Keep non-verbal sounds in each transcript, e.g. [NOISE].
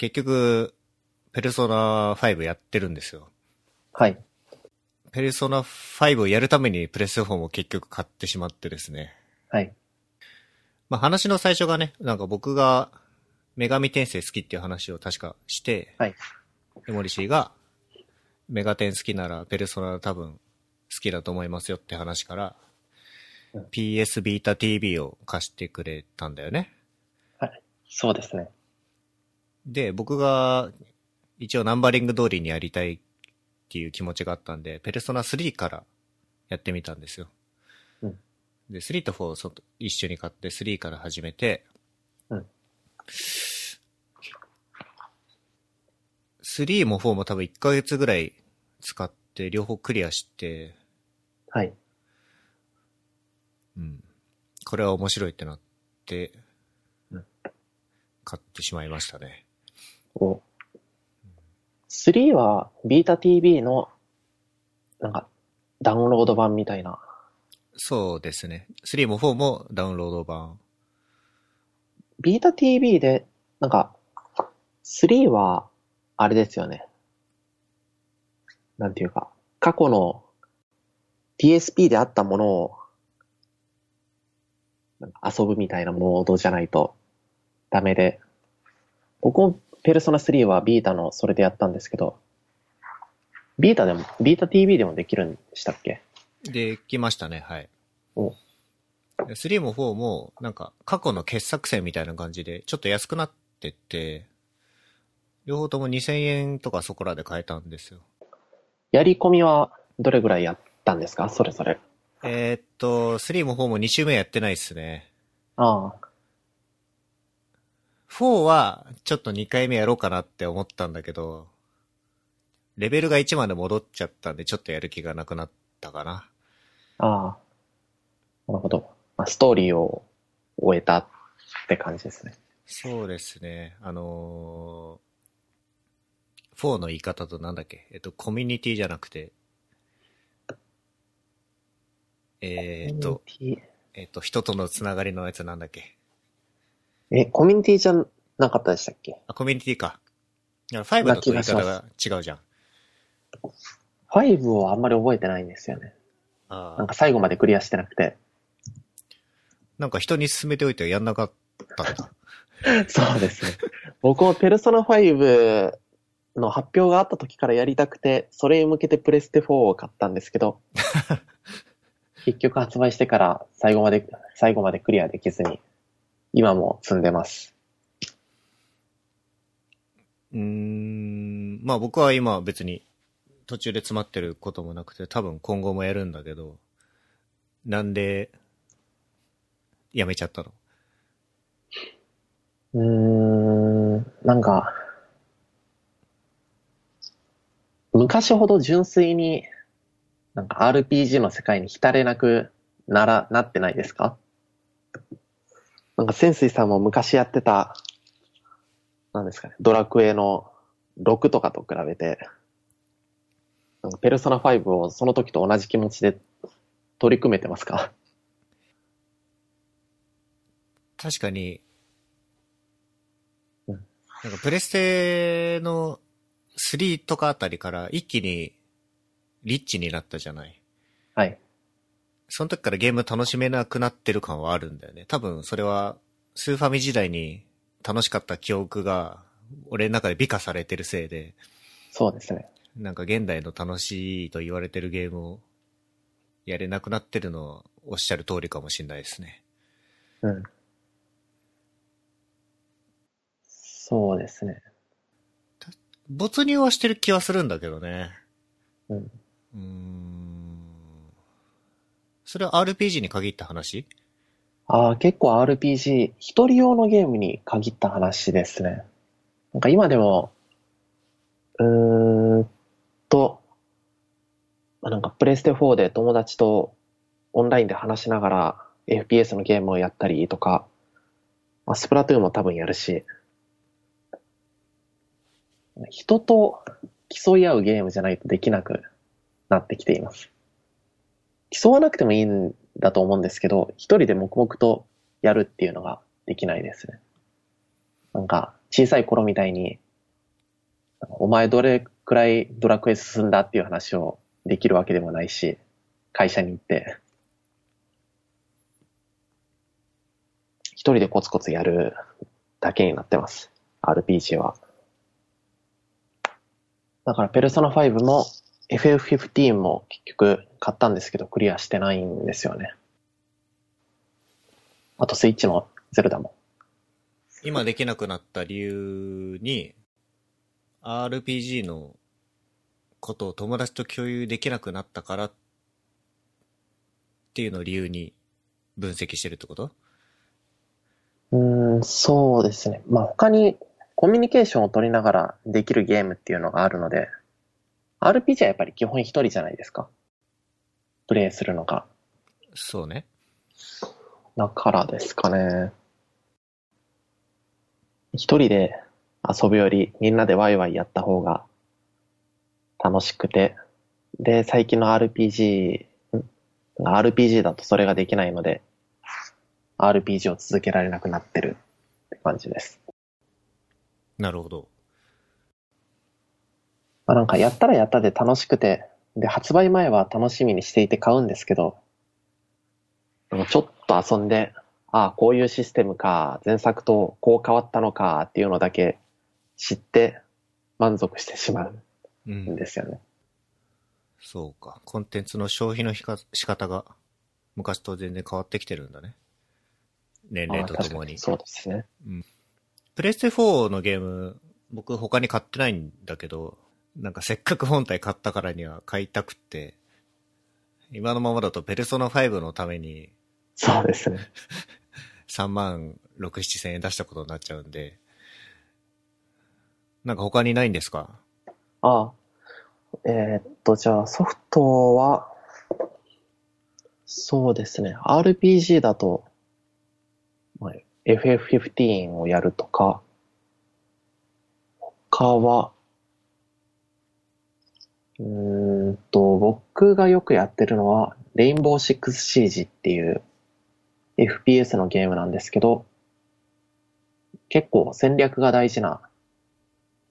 結局、ペルソナ5やってるんですよ。はい。ペルソナ5をやるためにプレステ4も結局買ってしまってですね。はい。まあ話の最初がね、なんか僕が女神転生好きっていう話を確かして、はい。エモリシーがメガテン好きならペルソナ多分好きだと思いますよって話から、うん PS ビータ TV を貸してくれたんだよね。はい。そうですね。で、僕が一応ナンバリング通りにやりたいっていう気持ちがあったんで、ペルソナ3からやってみたんですよ。うんで、3と4をそ一緒に買って3から始めて、うん3も4も多分1ヶ月ぐらい使って両方クリアして、はい。うん。これは面白いってなってうん、買ってしまいましたね。お3は、ビータ TV の、なんか、ダウンロード版みたいな。そうですね。3も4もダウンロード版。ビータ TV で、なんか、3は、あれですよね。なんていうか、過去の PSP であったものを、遊ぶみたいなモードじゃないとダメで、僕もペルソナ3はビータのそれでやったんですけど、ビータでも、ビータ TV でもできるんでしたっけ？できましたね、はい。お3も4も、なんか、過去の傑作選みたいな感じで、ちょっと安くなってって、両方とも2000円とかそこらで買えたんですよ。やり込みはどれぐらいやったんですか？それぞれ。えーっと、3も4も2周目やってないっすね。ああ、4は、ちょっと2回目やろうかなって思ったんだけど、レベルが1まで戻っちゃったんで、ちょっとやる気がなくなったかな。ああ。なるほど。まあ、ストーリーを終えたって感じですね。そうですね。あのー、4の言い方となんだっけ？えっと、コミュニティじゃなくて、えーっと、えっと、人とのつながりのやつなんだっけ？ィえ、コミュニティじゃなかったでしたっけ？あ、コミュニティか。いや5だと言い方が違うじゃん。?5 をあんまり覚えてないんですよね。ああなんか最後までクリアしてなくて。なんか人に勧めておいてやんなかったんだ。[LAUGHS] そうですね。僕もペルソナ5の発表があった時からやりたくて、それに向けてプレステ4を買ったんですけど、[LAUGHS] 結局発売してから最後まで、最後までクリアできずに、今も積んでます。うーん、まあ僕は今別に途中で詰まってることもなくて、多分今後もやるんだけど、なんで、やめちゃったの？うーん、なんか、昔ほど純粋に、なんか RPG の世界に浸れなくなら、なってないですか？なんか潜水さんも昔やってた、なんですかね、ドラクエの6とかと比べて、なんかペルソナ5をその時と同じ気持ちで取り組めてますか？確かにうん、なんかプレステの3とかあたりから一気にリッチになったじゃない。はい。その時からゲーム楽しめなくなってる感はあるんだよね。多分それはスーファミ時代に楽しかった記憶が俺の中で美化されてるせいで、そうですね。なんか現代の楽しいと言われてるゲームをやれなくなってるのはおっしゃる通りかもしれないですね。うん。そうですね。没入はしてる気はするんだけどね。うん。うーん。それは RPG に限った話？ああ、結構 RPG、一人用のゲームに限った話ですね。なんか今でも、うーんと、あなんかプレステ4で友達とオンラインで話しながら FPS のゲームをやったりとか、まあ、スプラトゥーンも多分やるし、人と競い合うゲームじゃないとできなくなってきています。競わなくてもいいんだと思うんですけど、一人で黙々とやるっていうのができないですね。なんか、小さい頃みたいにお前どれくらいドラクエ進んだっていう話をできるわけでもないし、会社に行って、一人でコツコツやるだけになってます。RPG は。だから、ペルソナ5も FF15 も結局買ったんですけど、クリアしてないんですよね。あと、スイッチのゼルダも。今できなくなった理由に、RPG のことを友達と共有できなくなったからっていうのを理由に分析してるってこと？うーん、そうですね。まあ他にコミュニケーションを取りながらできるゲームっていうのがあるので、RPG はやっぱり基本一人じゃないですか。プレイするのが。そうね。だからですかね。一人で遊ぶよりみんなでワイワイやった方が楽しくて、で、最近の RPG、ん RPG だとそれができないので、RPG を続けられなくなってるって感じです。なるほど。まあ、なんかやったらやったで楽しくて、で、発売前は楽しみにしていて買うんですけど、ちょっと遊んで、ああ、こういうシステムか、前作とこう変わったのかっていうのだけ知って満足してしまううんん。ですよね。そうか。コンテンツの消費のひか仕方が昔と全然変わってきてるんだね。年齢とともに。そうですね。プレステ4のゲーム、僕他に買ってないんだけど、なんかせっかく本体買ったからには買いたくって、今のままだとペルソナ5のためにそうですね。3万6、7千円出したことになっちゃうんで、なんか他にないんですか？ああ。えーっと、じゃあソフトは、そうですね。RPG だと、まあ FF15 をやるとか、他は、うんと、僕がよくやってるのは、レインボーシックスシージっていう FPS のゲームなんですけど、結構戦略が大事な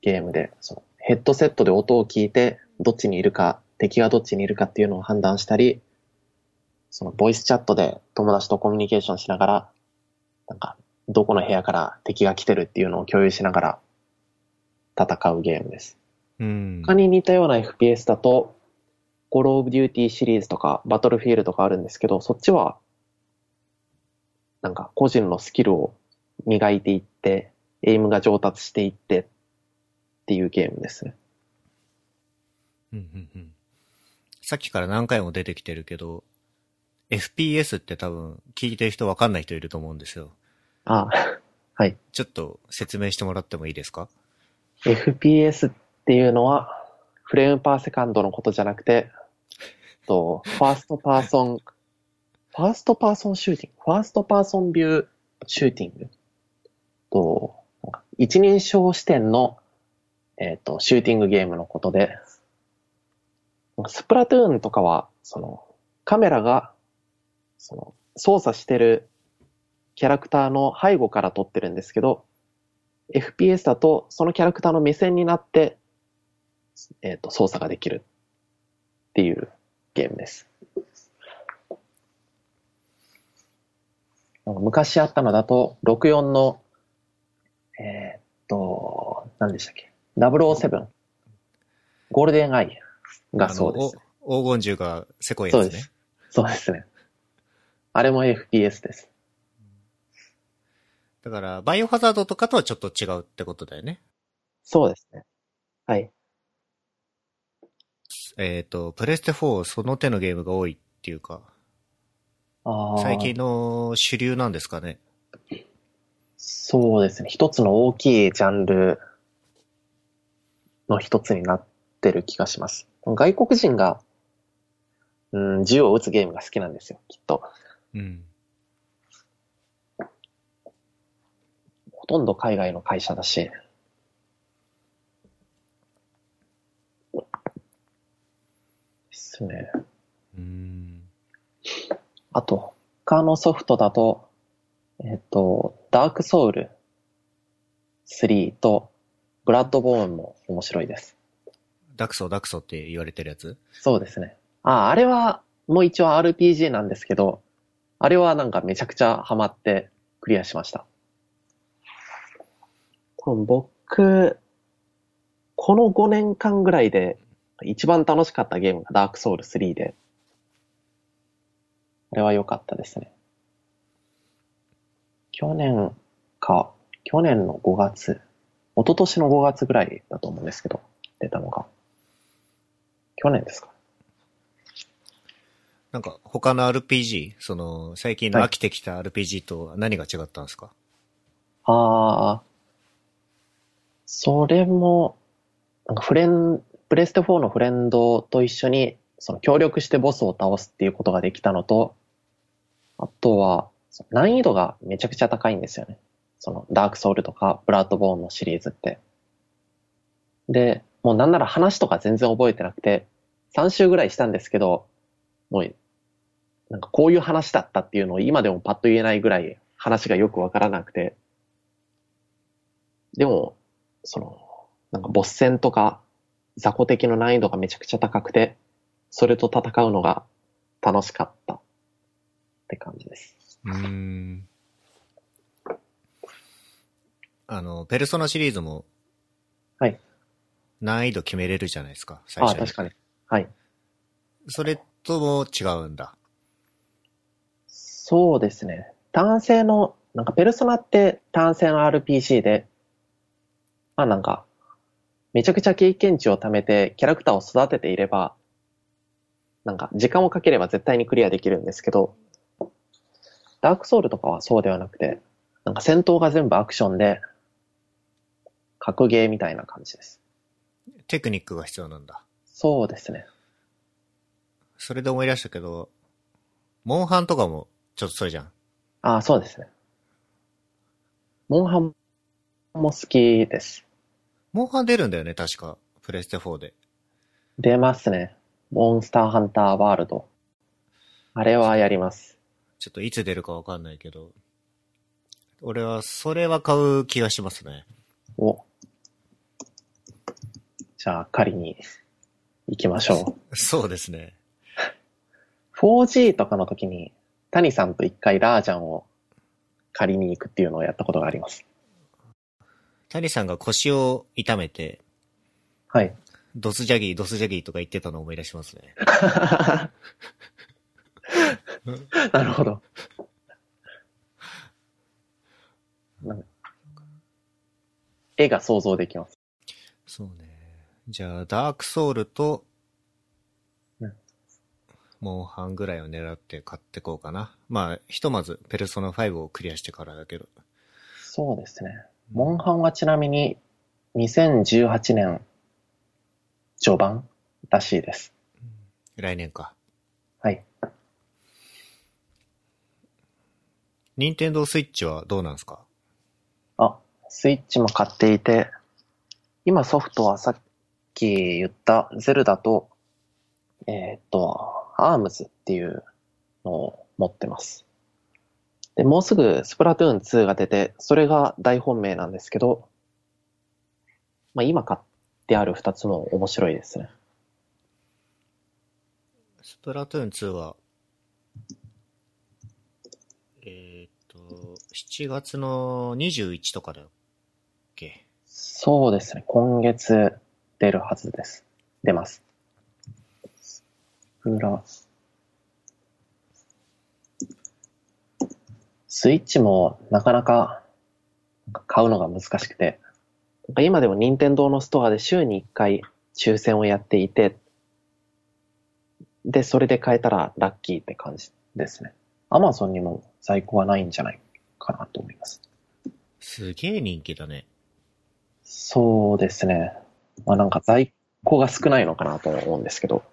ゲームで、そのヘッドセットで音を聞いて、どっちにいるか、敵がどっちにいるかっていうのを判断したり、そのボイスチャットで友達とコミュニケーションしながら、なんか、どこの部屋から敵が来てるっていうのを共有しながら戦うゲームです。うん。他に似たような FPS だと、コールオブデューティーシリーズとか、バトルフィールドとかあるんですけど、そっちは、なんか個人のスキルを磨いていって、エイムが上達していってっていうゲームですね。うんうんうんさっきから何回も出てきてるけど、FPS って多分聞いてる人わかんない人いると思うんですよ。あはい。ちょっと説明してもらってもいいですか？FPS っっていうのは、 frame per second のことじゃなくて、と、 first person、フfirst person shooting、first person view shooting？と、一人称視点の、えっ、と、シューティングゲームのことで、スプラトゥーンとかは、その、カメラが、その、操作してるキャラクターの背後から撮ってるんですけど、FPS だと、そのキャラクターの目線になって、えっ、と、操作ができるっていうゲームです。昔あったのだと、64の、えっ、と、何でしたっけ ?007。ゴールデンアイがそうです。あのお黄金銃がせこいやつねそうです。。そうですね。あれも FPS です。だから、バイオハザードとかとはちょっと違うってことだよね。そうですね。はい。えっ、と、プレステ4その手のゲームが多いっていうか、最近の主流なんですかね？そうですね。一つの大きいジャンルの一つになってる気がします。外国人が、うん、銃を撃つゲームが好きなんですよ、きっと。うん。ほとんど海外の会社だし。ですね。うん。あと、他のソフトだと、えっと、ダークソウル3とブラッドボーンも面白いです。ダクソダクソって言われてるやつ？そうですね。あ、あれは、もう一応 RPG なんですけど、あれはなんかめちゃくちゃハマってクリアしました。多分僕、この5年間ぐらいで一番楽しかったゲームがダークソウル3で、あれは良かったですね。去年か、去年の5月、一昨年の5月ぐらいだと思うんですけど、出たのが。去年ですか。なんか他の RPG、その最近の飽きてきた RPG と何が違ったんですか、ああ、それも、なんかフレン、プレステ4のフレンドと一緒に、その協力してボスを倒すっていうことができたのと、あとは、難易度がめちゃくちゃ高いんですよね。そのダークソウルとかブラッドボーンのシリーズって。で、もうなんなら話とか全然覚えてなくて、3週ぐらいしたんですけど、もう、なんかこういう話だったっていうのを今でもパッと言えないぐらい話がよくわからなくて、でも、その、なんかボス戦とか雑魚敵の難易度がめちゃくちゃ高くて、それと戦うのが楽しかったって感じです。うーん。あの、ペルソナシリーズも、はい。難易度決めれるじゃないですか、最ああ、初に。確かに。はい。それとも違うんだ。そうですね。単性の、なんかペルソナって単性の RPG で、まあなんか、めちゃくちゃ経験値を貯めてキャラクターを育てていれば、なんか時間をかければ絶対にクリアできるんですけど、ダークソウルとかはそうではなくて、なんか戦闘が全部アクションで、格ゲーみたいな感じです。テクニックが必要なんだ。そうですね。それで思い出したけど、モンハンとかもちょっとそれじゃん。ああ、そうですね。モンハンも好きです。モンハン出るんだよね、確か。プレステ4で。出ますね。モンスターハンターワールド。あれはやります。ちょっといつ出るかわかんないけど。俺は、それは買う気がしますね。お。じゃあ、狩りに行きましょう。[LAUGHS] そうですね。4G とかの時に、谷さんと一回ラージャンを借りに行くっていうのをやったことがあります。谷さんが腰を痛めて、はい。ドスジャギー、ドスジャギーとか言ってたのを思い出しますね。[LAUGHS] なるほど。絵が想像できます。そうね。じゃあ、ダークソウルとうん、モンハンぐらいを狙って買ってこうかな。まあ、ひとまず、ペルソナ5をクリアしてからだけど。そうですね。モンハンはちなみに2018年序盤らしいです。来年か。はい。ニンテンドースイッチはどうなんですか？あ、スイッチも買っていて、今ソフトはさっき言ったゼルダと、えーっと、アームズっていうのを持ってます。で、もうすぐスプラトゥーン2が出て、それが大本命なんですけど、まあ今買ってある2つも面白いですね。スプラトゥーン2は、えーっと、7月の21とかだっけ？そうですね。今月出るはずです。出ます。スプラ。スイッチもなかなか買うのが難しくて、なんか今でも任天堂のストアで週に1回抽選をやっていて、で、それで買えたらラッキーって感じですね。アマゾンにも在庫はないんじゃないかなと思います。すげえ人気だね。そうですね。まあなんか在庫が少ないのかなと思うんですけど。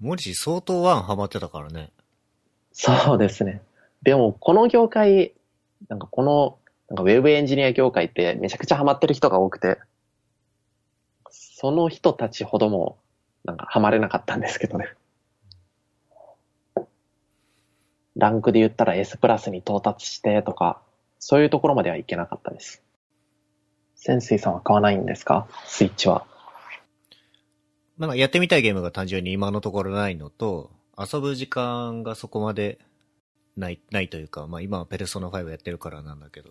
モリシ相当ワンハマってたからね。そうですね。でもこの業界、なんかこの、なんかウェブエンジニア業界ってめちゃくちゃハマってる人が多くて、その人たちほども、なんかハマれなかったんですけどね。ランクで言ったら S プラスに到達してとか、そういうところまではいけなかったです。潜水さんは買わないんですか？スイッチは。なんかやってみたいゲームが単純に今のところないのと、遊ぶ時間がそこまでない、ないというか、まあ今はペルソナ5やってるからなんだけど。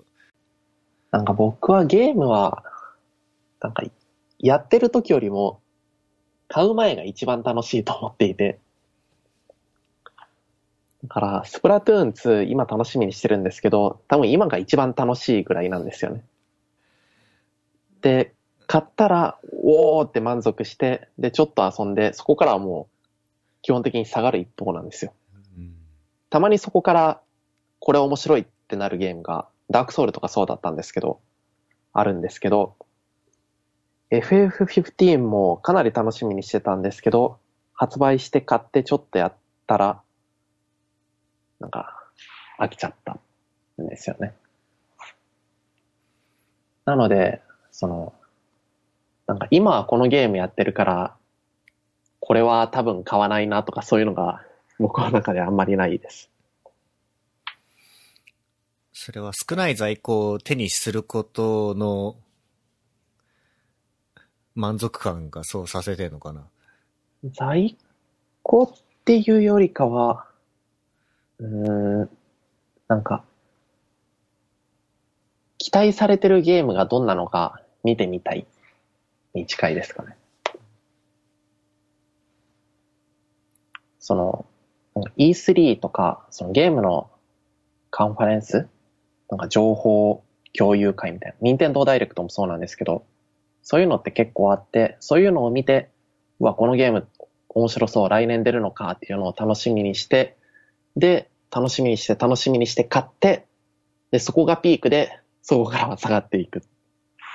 なんか僕はゲームは、なんか、やってる時よりも、買う前が一番楽しいと思っていて。だから、スプラトゥーン2今楽しみにしてるんですけど、多分今が一番楽しいぐらいなんですよね。で、買ったら、おーって満足して、で、ちょっと遊んで、そこからはもう、基本的に下がる一方なんですよ。たまにそこから、これ面白いってなるゲームが、ダークソウルとかそうだったんですけど、あるんですけど、FF15 もかなり楽しみにしてたんですけど、発売して買ってちょっとやったら、なんか、飽きちゃったんですよね。なので、その、なんか今はこのゲームやってるから、これは多分買わないなとかそういうのが僕の中であんまりないです。それは少ない在庫を手にすることの満足感がそうさせてんのかな？在庫っていうよりかは、うーん、なんか、期待されてるゲームがどんなのか見てみたいに近いですかね。その、E3 とか、そのゲームのカンファレンス？なんか情報共有会みたいな。任天堂ダイレクトもそうなんですけど、そういうのって結構あって、そういうのを見て、うわ、このゲーム面白そう、来年出るのかっていうのを楽しみにして、で、楽しみにして、楽しみにして買って、で、そこがピークで、そこからは下がっていく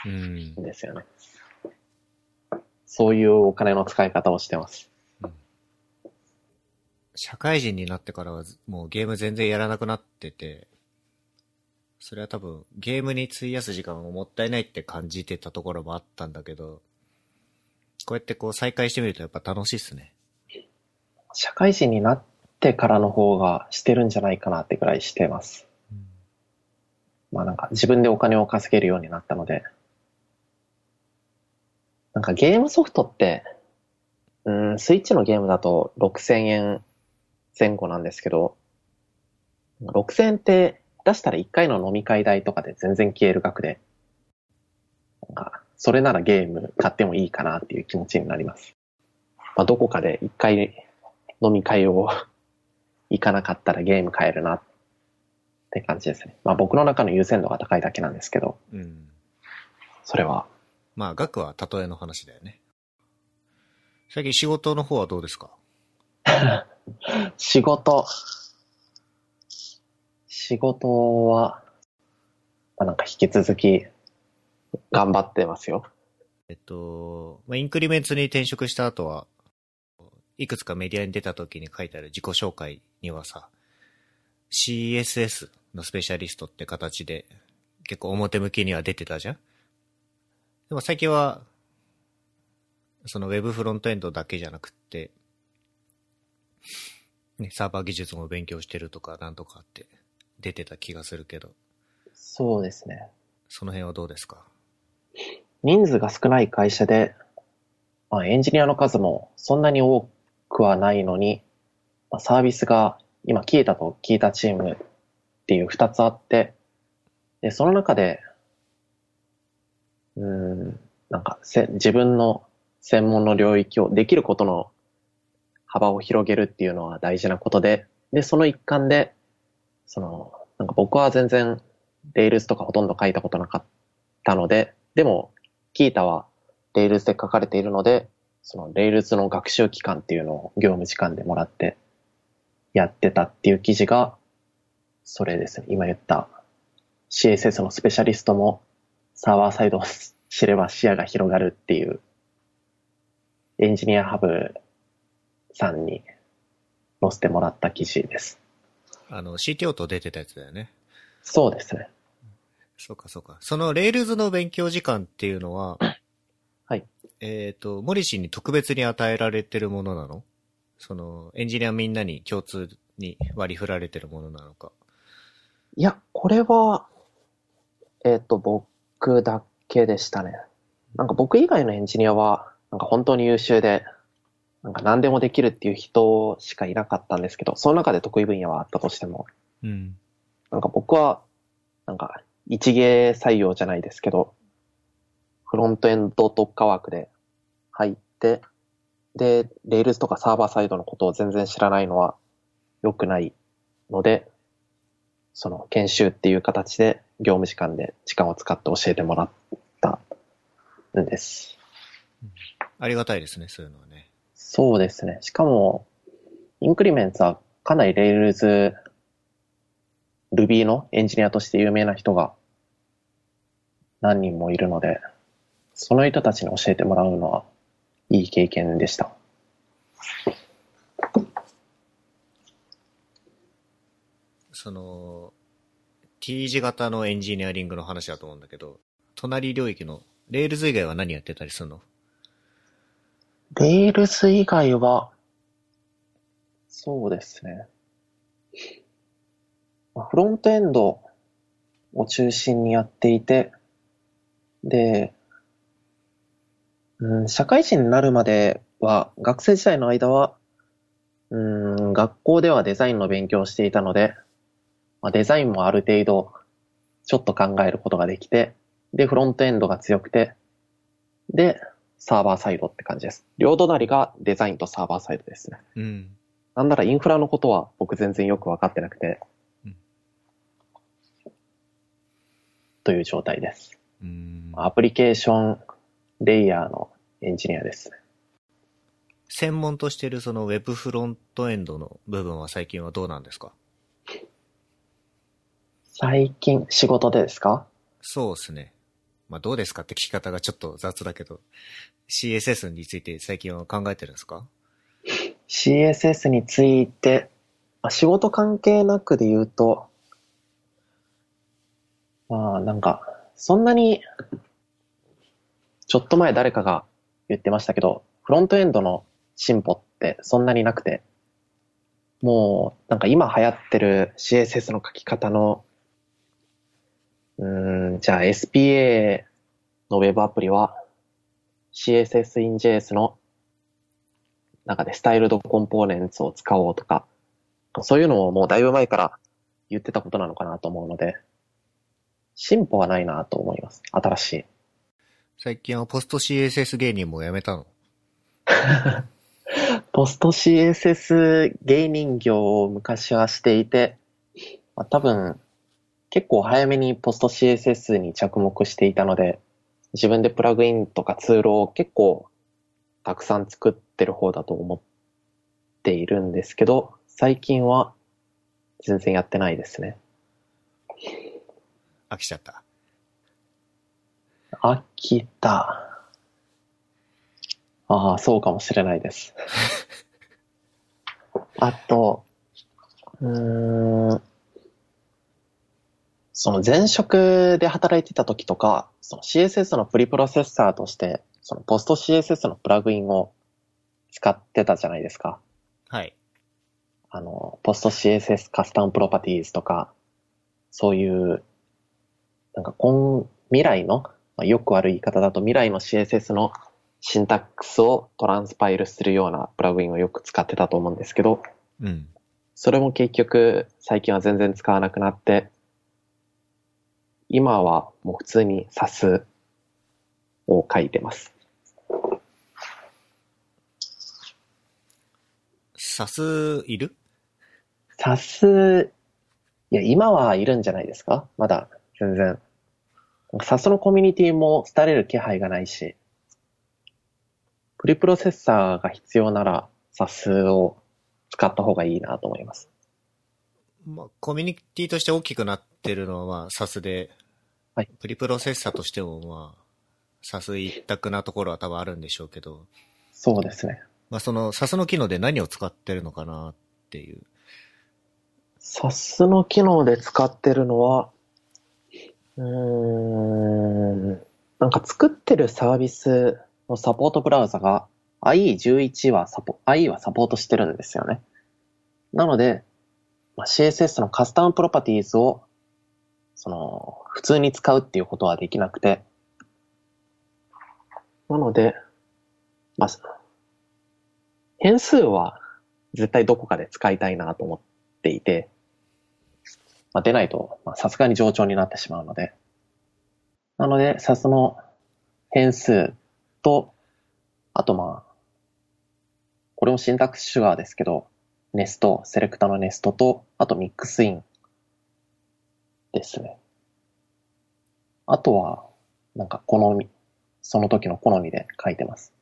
うん。んですよね。そういうお金の使い方をしてます。社会人になってからはずもうゲーム全然やらなくなってて、それは多分ゲームに費やす時間をもったいないって感じてたところもあったんだけど、こうやってこう再開してみるとやっぱ楽しいっすね。社会人になってからの方がしてるんじゃないかなってぐらいしてます。まあなんか自分でお金を稼げるようになったので、なんかゲームソフトって、うん、スイッチのゲームだと6000円前後なんですけど、6000円って出したら1回の飲み会代とかで全然消える額で、それならゲーム買ってもいいかなっていう気持ちになります。まあどこかで1回飲み会を [LAUGHS] 行かなかったらゲーム買えるなって感じですね。まあ僕の中の優先度が高いだけなんですけど、うん。それは。まあ額は例えの話だよね。最近仕事の方はどうですか？[LAUGHS] 仕事。仕事は、まあ、なんか引き続き頑張ってますよ。えっと、ま、インクリメンツに転職した後は、いくつかメディアに出た時に書いてある自己紹介にはさ、CSS のスペシャリストって形で結構表向きには出てたじゃんでも最近は、その Web フロントエンドだけじゃなくて、ね、サーバー技術も勉強してるとかなんとかって出てた気がするけど、そうですね。その辺はどうですか？人数が少ない会社で、まあ、エンジニアの数もそんなに多くはないのに、まあ、サービスが今、キータとキータチームっていう二つあって、で、その中で、うーん、なんかせ、自分の専門の領域をできることの幅を広げるっていうのは大事なことで、で、その一環で、その、なんか僕は全然、 Rails とかほとんど書いたことなかったので、でも、 Qiita は Rails で書かれているので、その Rails の学習期間っていうのを業務時間でもらってやってたっていう記事が、それですね。今言った CSS のスペシャリストもサーバーサイドを知れば視野が広がるっていうエンジニアハブさんに載せてもらった記事です。あの、CTO と出てたやつだよね。そうですね。そうかそうか。その Rails の勉強時間っていうのは、はい。えっ、と、モリシーに特別に与えられてるものなの？その、エンジニアみんなに共通に割り振られてるものなのか。いや、これは、えっ、と、僕だ OK でしたね。なんか僕以外のエンジニアは、なんか本当に優秀で、なんか何でもできるっていう人しかいなかったんですけど、その中で得意分野はあったとしても、うん。なんか僕は、なんか一芸採用じゃないですけど、フロントエンド特化枠で入って、で、 Rails とかサーバーサイドのことを全然知らないのは良くないので、その研修っていう形で業務時間で時間を使って教えてもらったんです。ありがたいですね、そういうのはね。そうですね。しかも、インクリメンツはかなりレールズ、Ruby のエンジニアとして有名な人が何人もいるので、その人たちに教えてもらうのはいい経験でした。その、T 字型のエンジニアリングの話だと思うんだけど、隣領域の、 Rails 以外は何やってたりするの？ Rails 以外は、そうですね。フロントエンドを中心にやっていて、で、うん、社会人になるまでは、学生時代の間は、うん、学校ではデザインの勉強をしていたので、まあ、デザインもある程度、ちょっと考えることができて、で、フロントエンドが強くて、で、サーバーサイドって感じです。両隣がデザインとサーバーサイドですね。うん。なんならインフラのことは僕全然よくわかってなくて、うんという状態です。うん。アプリケーションレイヤーのエンジニアです。専門としてるその Web フロントエンドの部分は最近はどうなんですか？最近仕事でですか？そうですね。まあどうですかって聞き方がちょっと雑だけど、CSS について最近は考えてるんですか ?CSS について、まあ仕事関係なくで言うと、まあなんか、そんなに、ちょっと前誰かが言ってましたけど、フロントエンドの進歩ってそんなになくて、もうなんか今流行ってる CSS の書き方の、うーん、じゃあ SPA の Web アプリは CSS in JS の中でスタイルドコンポーネンツを使おうとか、そういうのをもうだいぶ前から言ってたことなのかなと思うので、進歩はないなと思います。新しい。最近はポスト CSS 芸人もやめたの？[LAUGHS] ポスト CSS 芸人業を昔はしていて、まあ、多分結構早めにポスト CSS に着目していたので、自分でプラグインとかツールを結構たくさん作ってる方だと思っているんですけど、最近は全然やってないですね。飽きちゃった？飽きた。ああ、そうかもしれないです。[LAUGHS] あと、うーん、その前職で働いてた時とか、その CSS のプリプロセッサーとして、そのポスト CSS のプラグインを使ってたじゃないですか。はい。あの、ポスト CSS カスタムプロパティーズとか、そういう、なんか今、未来の、まあ、よくある言い方だと未来の CSS のシンタックスをトランスパイルするようなプラグインをよく使ってたと思うんですけど、うん。それも結局最近は全然使わなくなって、今はもう普通に SAS を書いてます。サスいる？SAS、いや、今はいるんじゃないですか？まだ、全然。SAS のコミュニティも廃れる気配がないし、プリプロセッサーが必要なら SAS を使った方がいいなと思います。まあ、コミュニティとして大きくなってるのはまあ、サスで、はいプリプロセッサーとしてもまあ、サス一択なところは多分あるんでしょうけど、そうですね。まあそのサスの機能で何を使ってるのかなっていう。SAS の機能で使ってるのは、うーん、なんか作ってるサービスのサポートブラウザが IE11 はサポ、IE はサポートしてるんですよね。なので、まあ CSS のカスタムプロパティーズを、その、普通に使うっていうことはできなくて、なので、まあ、変数は絶対どこかで使いたいなと思っていて、まあ、出ないと、さすがに冗長になってしまうので、なので、SAS の変数と、あとまあ、これもシンタックスシュガーですけど、ネスト、セレクタのネストと、あとミックスインですね。あとは、なんか好み、その時の好みで書いてます。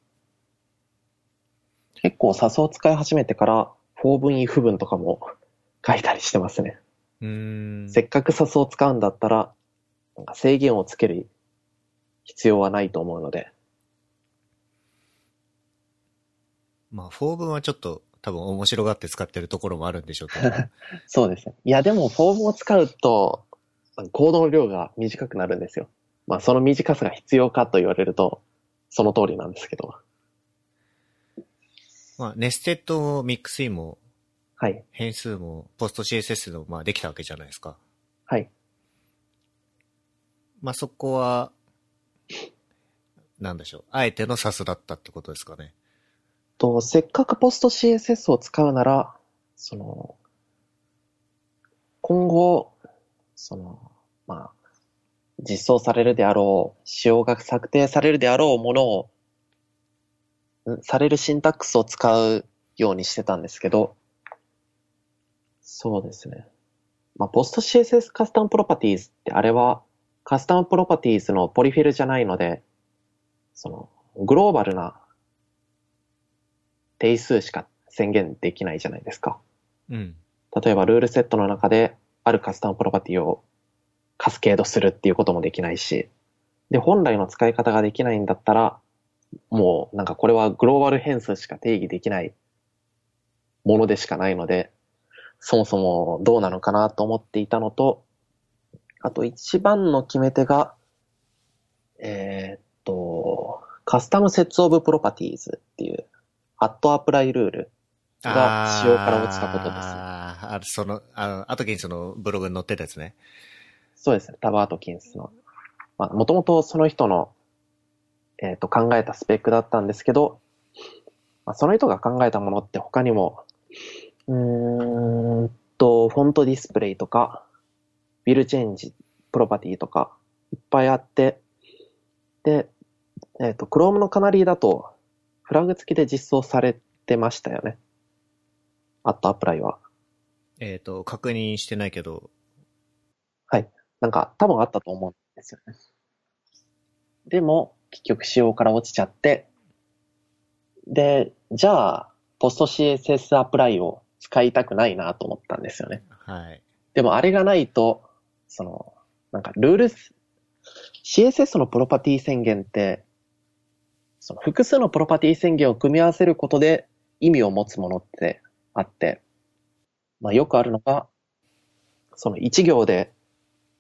結構 SAS を使い始めてから、for 文 if 文とかも書いたりしてますね。うーん。せっかく SAS を使うんだったら、なんか制限をつける必要はないと思うので、まあ、フォー文はちょっと多分面白がって使ってるところもあるんでしょうけど。[LAUGHS] そうですね。いや、でも、フォームを使うと、コードの量が短くなるんですよ。まあ、その短さが必要かと言われると、その通りなんですけど。まあ、ネステッドもミックスインもはい。変数もポスト CSS のまあできたわけじゃないですか。はい。まあそこは、なんでしょう。あえての SAS だったってことですかね。と、せっかくポスト CSS を使うなら、その、今後、その、まあ、実装されるであろう、仕様が策定されるであろうものを、されるシンタックスを使うようにしてたんですけど、そうですね。まあ、ポスト CSS カスタムプロパティーズってあれは、カスタムプロパティーズのポリフィルじゃないので、その、グローバルな定数しか宣言できないじゃないですか。うん。例えばルールセットの中であるカスタムプロパティをカスケードするっていうこともできないし、で、本来の使い方ができないんだったら、もうなんかこれはグローバル変数しか定義できないものでしかないので、そもそもどうなのかなと思っていたのと、あと一番の決め手が、えーっと、カスタムセッツオブプロパティーズっていう、アットアプライルールが仕様から落ちたことです。あーあ、その、あの、アトキンスのブログに載ってたやつね。そうですね、タバートキンスの。まあ、もともとその人の、えっ、と、考えたスペックだったんですけど、まあ、その人が考えたものって他にも、うーんと、フォントディスプレイとか、ビルチェンジ、プロパティとか、いっぱいあって、で、えっ、と、Chrome のカナリーだと、フラグ付きで実装されてましたよね。アットアプライは。えっ、と、確認してないけど、はい。なんか多分あったと思うんですよね。でも、結局仕様から落ちちゃって、で、じゃあ、ポスト CSS アプライを使いたくないなと思ったんですよね。はい。でもあれがないと、その、なんかルール、CSS のプロパティ宣言って、その複数のプロパティ宣言を組み合わせることで意味を持つものってあって、まあよくあるのが、その一行で、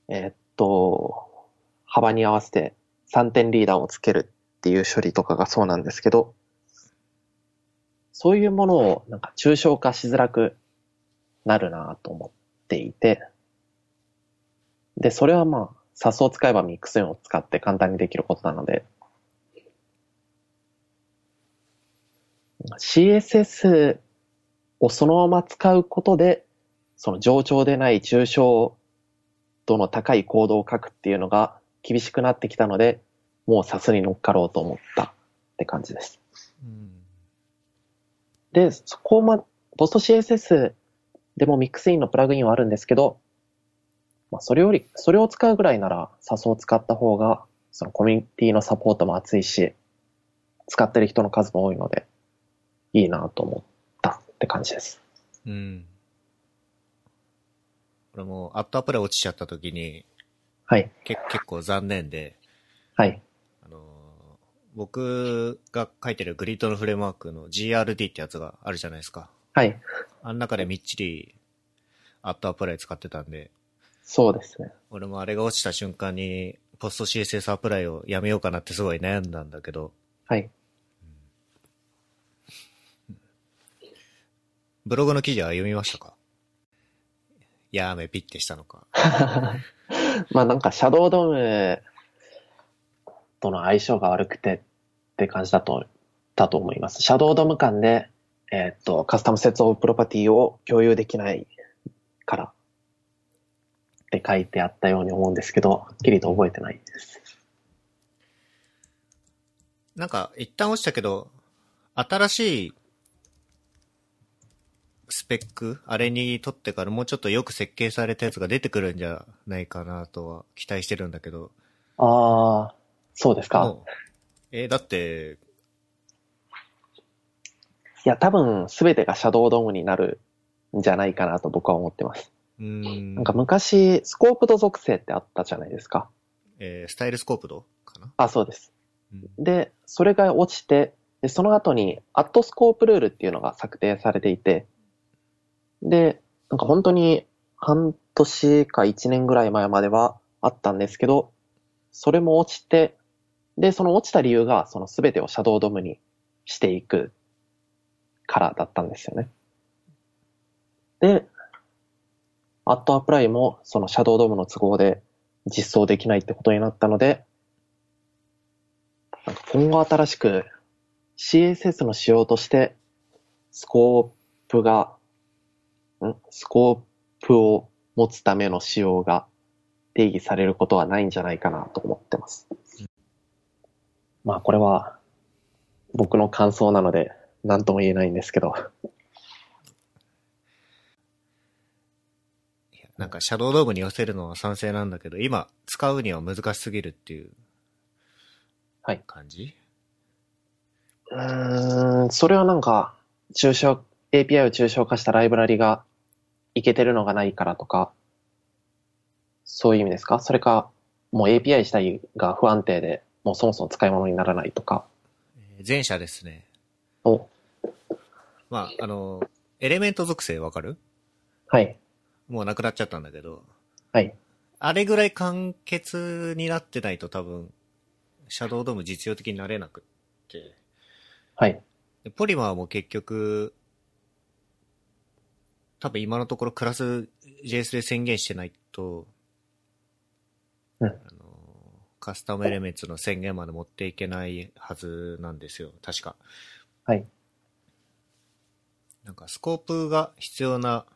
えーっと、幅に合わせて3点リーダーをつけるっていう処理とかがそうなんですけど、そういうものをなんか抽象化しづらくなるなと思っていて、で、それはまあ、SAS を使えばミックスインを使って簡単にできることなので、CSS をそのまま使うことで、その冗長でない抽象度の高いコードを書くっていうのが厳しくなってきたので、もう SAS に乗っかろうと思ったって感じです。うん。で、そこま、ポスト CSS でもミックスインのプラグインはあるんですけど、まあ、それより、それを使うぐらいなら SAS を使った方が、そのコミュニティのサポートも厚いし、使ってる人の数も多いので、いいなと思ったって感じです。うん。これも、アットアプライ落ちちゃった時に、はい。け結構残念で、はい。あのー僕が書いてるグリッドのフレームワークの GRD ってやつがあるじゃないですか。はい。あん中でみっちり、アットアプライ使ってたんで、そうですね。俺もあれが落ちた瞬間に、ポスト CSS アプライをやめようかなってすごい悩んだんだけど、はい。ブログの記事は読みましたか？やめピッてしたのか。[LAUGHS] まあなんか、シャドウドームとの相性が悪くてっって感じだと、だと思います。シャドウドム間で、えーっと、カスタムセットオブプロパティを共有できないからって書いてあったように思うんですけど、はっきりと覚えてないです。なんか、一旦落ちたけど、新しいスペック、あれにとってからもうちょっとよく設計されたやつが出てくるんじゃないかなとは期待してるんだけど。ああ、そうですか。えーだって、いや、多分すべてがシャドウドームになるんじゃないかなと僕は思ってます。うーんなんか昔、スコープド属性ってあったじゃないですか。えースタイルスコープドかな、あ、そうです。うんで、それが落ちて、で、その後に、アットスコープルールっていうのが策定されていて、で、なんか本当に半年か1年ぐらい前まではあったんですけど、それも落ちて、で、その落ちた理由が、その全てをシャドウドムにしていくからだったんですよね。で、アットアプライもそのシャドウドムの都合で実装できないってことになったので、なんか今後新しく CSS の仕様としてスコープが、スコープを持つための仕様が定義されることはないんじゃないかなと思ってます。まあこれは僕の感想なので何とも言えないんですけど。なんか、シャドウドームに寄せるのは賛成なんだけど、今、使うには難しすぎるっていうはい。感じ？うーん、それはなんか、抽象、API を抽象化したライブラリがいけてるのがないからとか、そういう意味ですか？それか、もう API 自体が不安定で、もうそもそも使い物にならないとか。えー前者ですね。お、まあ、あの、エレメント属性わかる？はい、もうなくなっちゃったんだけど、はい。あれぐらい簡潔になってないと多分、シャドウドーム実用的になれなくって。はい。でポリマーも結局、多分今のところクラス JS で宣言してないと、うんあのカスタムエレメンツの宣言まで持っていけないはずなんですよ、確か。はい。なんかスコープが必要な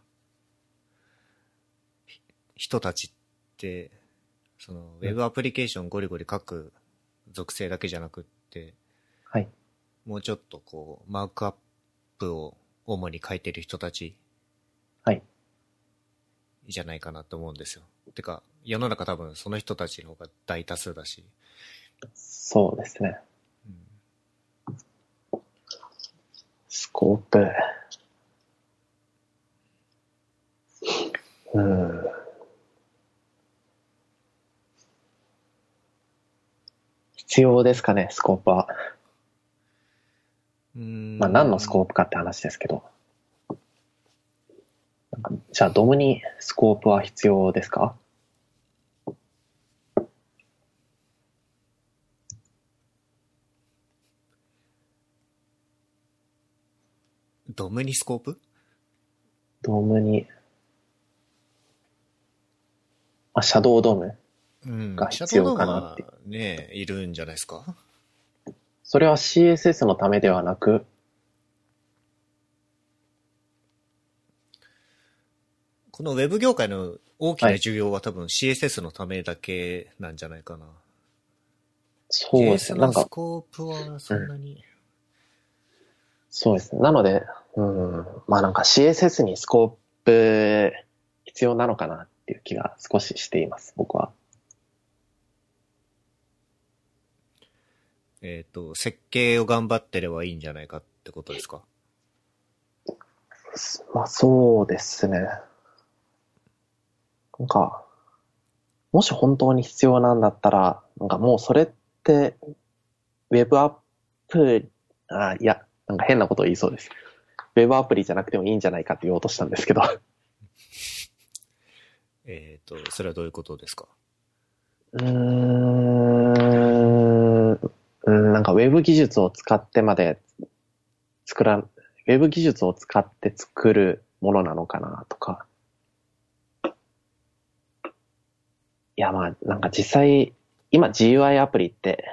ひ人たちって、そのウェブアプリケーションゴリゴリ書く属性だけじゃなくって、はい。もうちょっとこう、マークアップを主に書いてる人たちはい。じゃないかなと思うんですよ。てか、世の中多分その人たちの方が大多数だし。そうですね。うんスコープ。うん。必要ですかね、スコープは。うーんまあ何のスコープかって話ですけど。じゃあ、ドムにスコープは必要ですか？ドムにスコープ？ドムに、あ、シャドウドームうん。が必要かなって。ね、いるんじゃないですか？それは CSS のためではなく、このウェブ業界の大きなはい需要は多分 CSS のためだけなんじゃないかな。そうですね。なんのスか、コープはそんなに。そうですね。なので、うん、まあなんか CSS にスコープ必要なのかなっていう気が少ししています、僕は。えっ、と、設計を頑張ってればいいんじゃないかってことですか？まあそうですね。なんか、もし本当に必要なんだったら、なんかもうそれって、ウェブアプリ、あ、いや、なんか変なことを言いそうです。ウェブアプリじゃなくてもいいんじゃないかって言おうとしたんですけど。[LAUGHS] えっ、と、それはどういうことですか？うーんなんかウェブ技術を使ってまで作らん、ウェブ技術を使って作るものなのかなとか。やまあなんか実際、今 GUI アプリって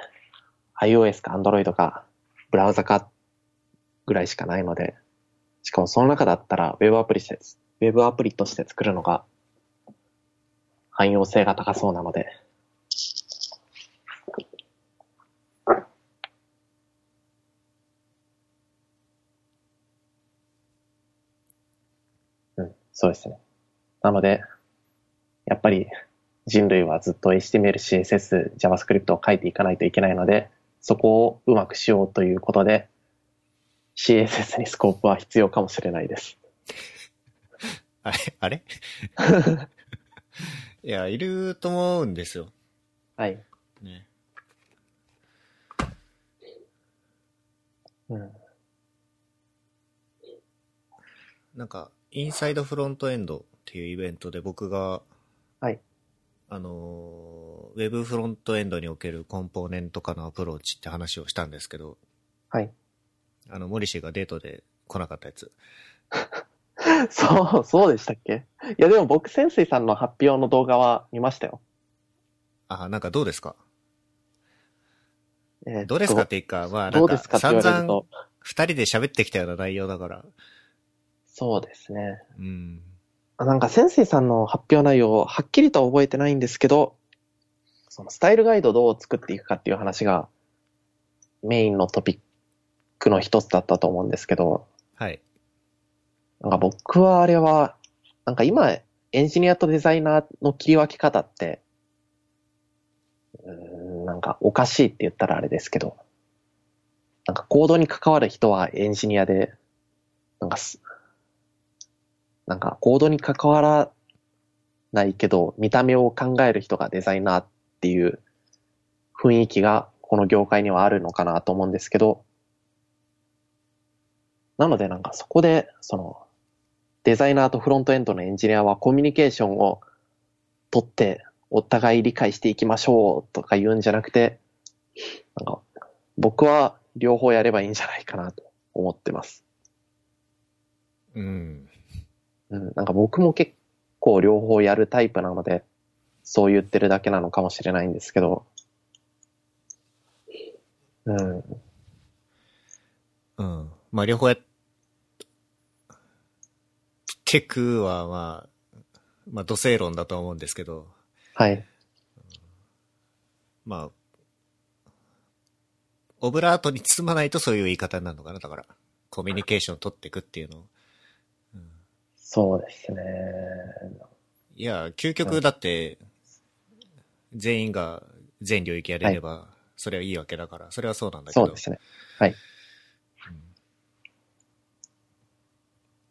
iOS か Android かブラウザ化ぐらいしかないので、しかもその中だったら Web アプリして、Web アプリとして作るのが汎用性が高そうなので、うん、そうですね。なので、やっぱり人類はずっと HTML、CSS、JavaScript を書いていかないといけないので、そこをうまくしようということで、CSS にスコープは必要かもしれないです。あれ？[LAUGHS] あれ？[LAUGHS] いや、いると思うんですよ。はい。ね。うん。なんか、インサイドフロントエンドっていうイベントで僕が、はい。あのー、ウェブフロントエンドにおけるコンポーネント化のアプローチって話をしたんですけど、はい。あの、モリシーがデートで来なかったやつ。[LAUGHS] そう、そうでしたっけ？いやでも僕、潜水さんの発表の動画は見ましたよ。あ、なんかどうですか？えどうですかっていうか、まあなんか散々と。二人で喋ってきたような内容だから、そうですね。うん。なんか潜水さんの発表内容、はっきりとは覚えてないんですけど、そのスタイルガイドをどう作っていくかっていう話がメインのトピックの一つだったと思うんですけど、はい。なんか僕はあれは、なんか今、エンジニアとデザイナーの切り分け方って、うーんなんかおかしいって言ったらあれですけど、なんかコードに関わる人はエンジニアで、なんかす、なんかコードに関わらないけど、見た目を考える人がデザイナーっていう雰囲気がこの業界にはあるのかなと思うんですけど、なのでなんかそこで、その、デザイナーとフロントエンドのエンジニアはコミュニケーションを取ってお互い理解していきましょうとか言うんじゃなくて、なんか僕は両方やればいいんじゃないかなと思ってます。うん。うん、なんか僕も結構両方やるタイプなので、そう言ってるだけなのかもしれないんですけど、うん、うん。まあ両方やってくは、まあ、まあ土星論だとは思うんですけど、はい、まあ、オブラートに包まないとそういう言い方になるのかな。だから、コミュニケーションを取っていくっていうのを。そうですね。いや、究極だって、全員が全領域やれれば、それはいいわけだから、それはそうなんだけど。そうですね。はい。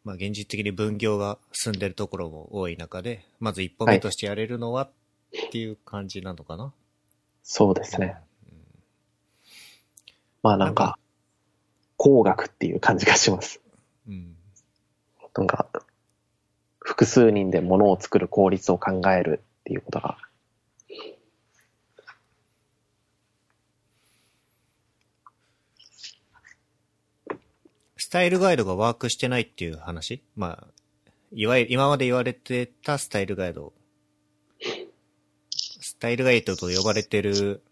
まあ現実的に分業が進んでるところも多い中で、まず一歩目としてやれるのはっていう感じなのかな、そうですね。まあなんか、工学っていう感じがします。うん。なんか、複数人で物を作る効率を考えるっていうことが。スタイルガイドがワークしてないっていう話？まあ、いわゆる、今まで言われてたスタイルガイド。スタイルガイドと呼ばれてる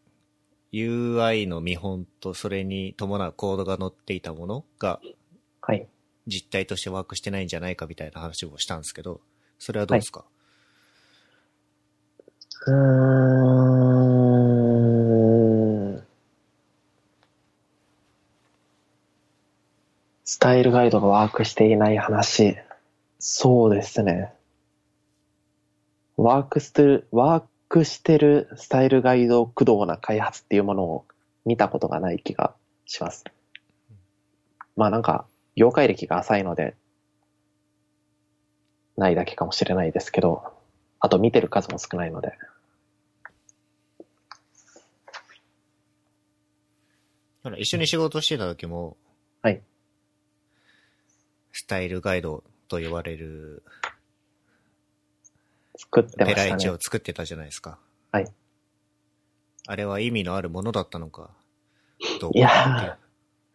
UI の見本とそれに伴うコードが載っていたものがはい。実態としてワークしてないんじゃないかみたいな話をしたんですけど、それはどうですか、うーん。スタイルガイドがワークしていない話。そうですね。ワークしてる、ワークしてるスタイルガイド駆動な開発っていうものを見たことがない気がします。まあなんか、業界歴が浅いので、ないだけかもしれないですけど、あと見てる数も少ないので。ほら一緒に仕事してた時も、はい。スタイルガイドと呼ばれる作ってまペラしたねイチを。作ってたじゃないですか。はい。あれは意味のあるものだったのか、どうかいや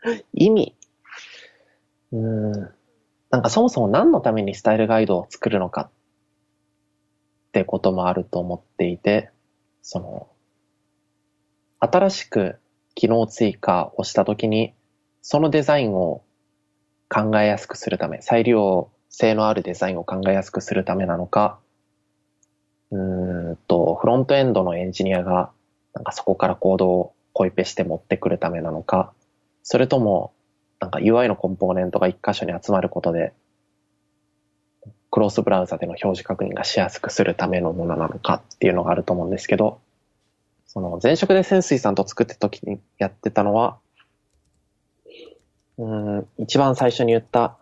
ー意味。うん。なんかそもそも何のためにスタイルガイドを作るのかってこともあると思っていて、その、新しく機能追加をしたときに、そのデザインを考えやすくするため、再利用性のあるデザインを考えやすくするためなのか、うんと、フロントエンドのエンジニアが、なんかそこからコードをコイペして持ってくるためなのか、それとも、なんか UI のコンポーネントが一箇所に集まることで、クロスブラウザでの表示確認がしやすくするためのものなのかっていうのがあると思うんですけど、その前職で潜水さんと作って時にやってたのは、うん、一番最初に言った、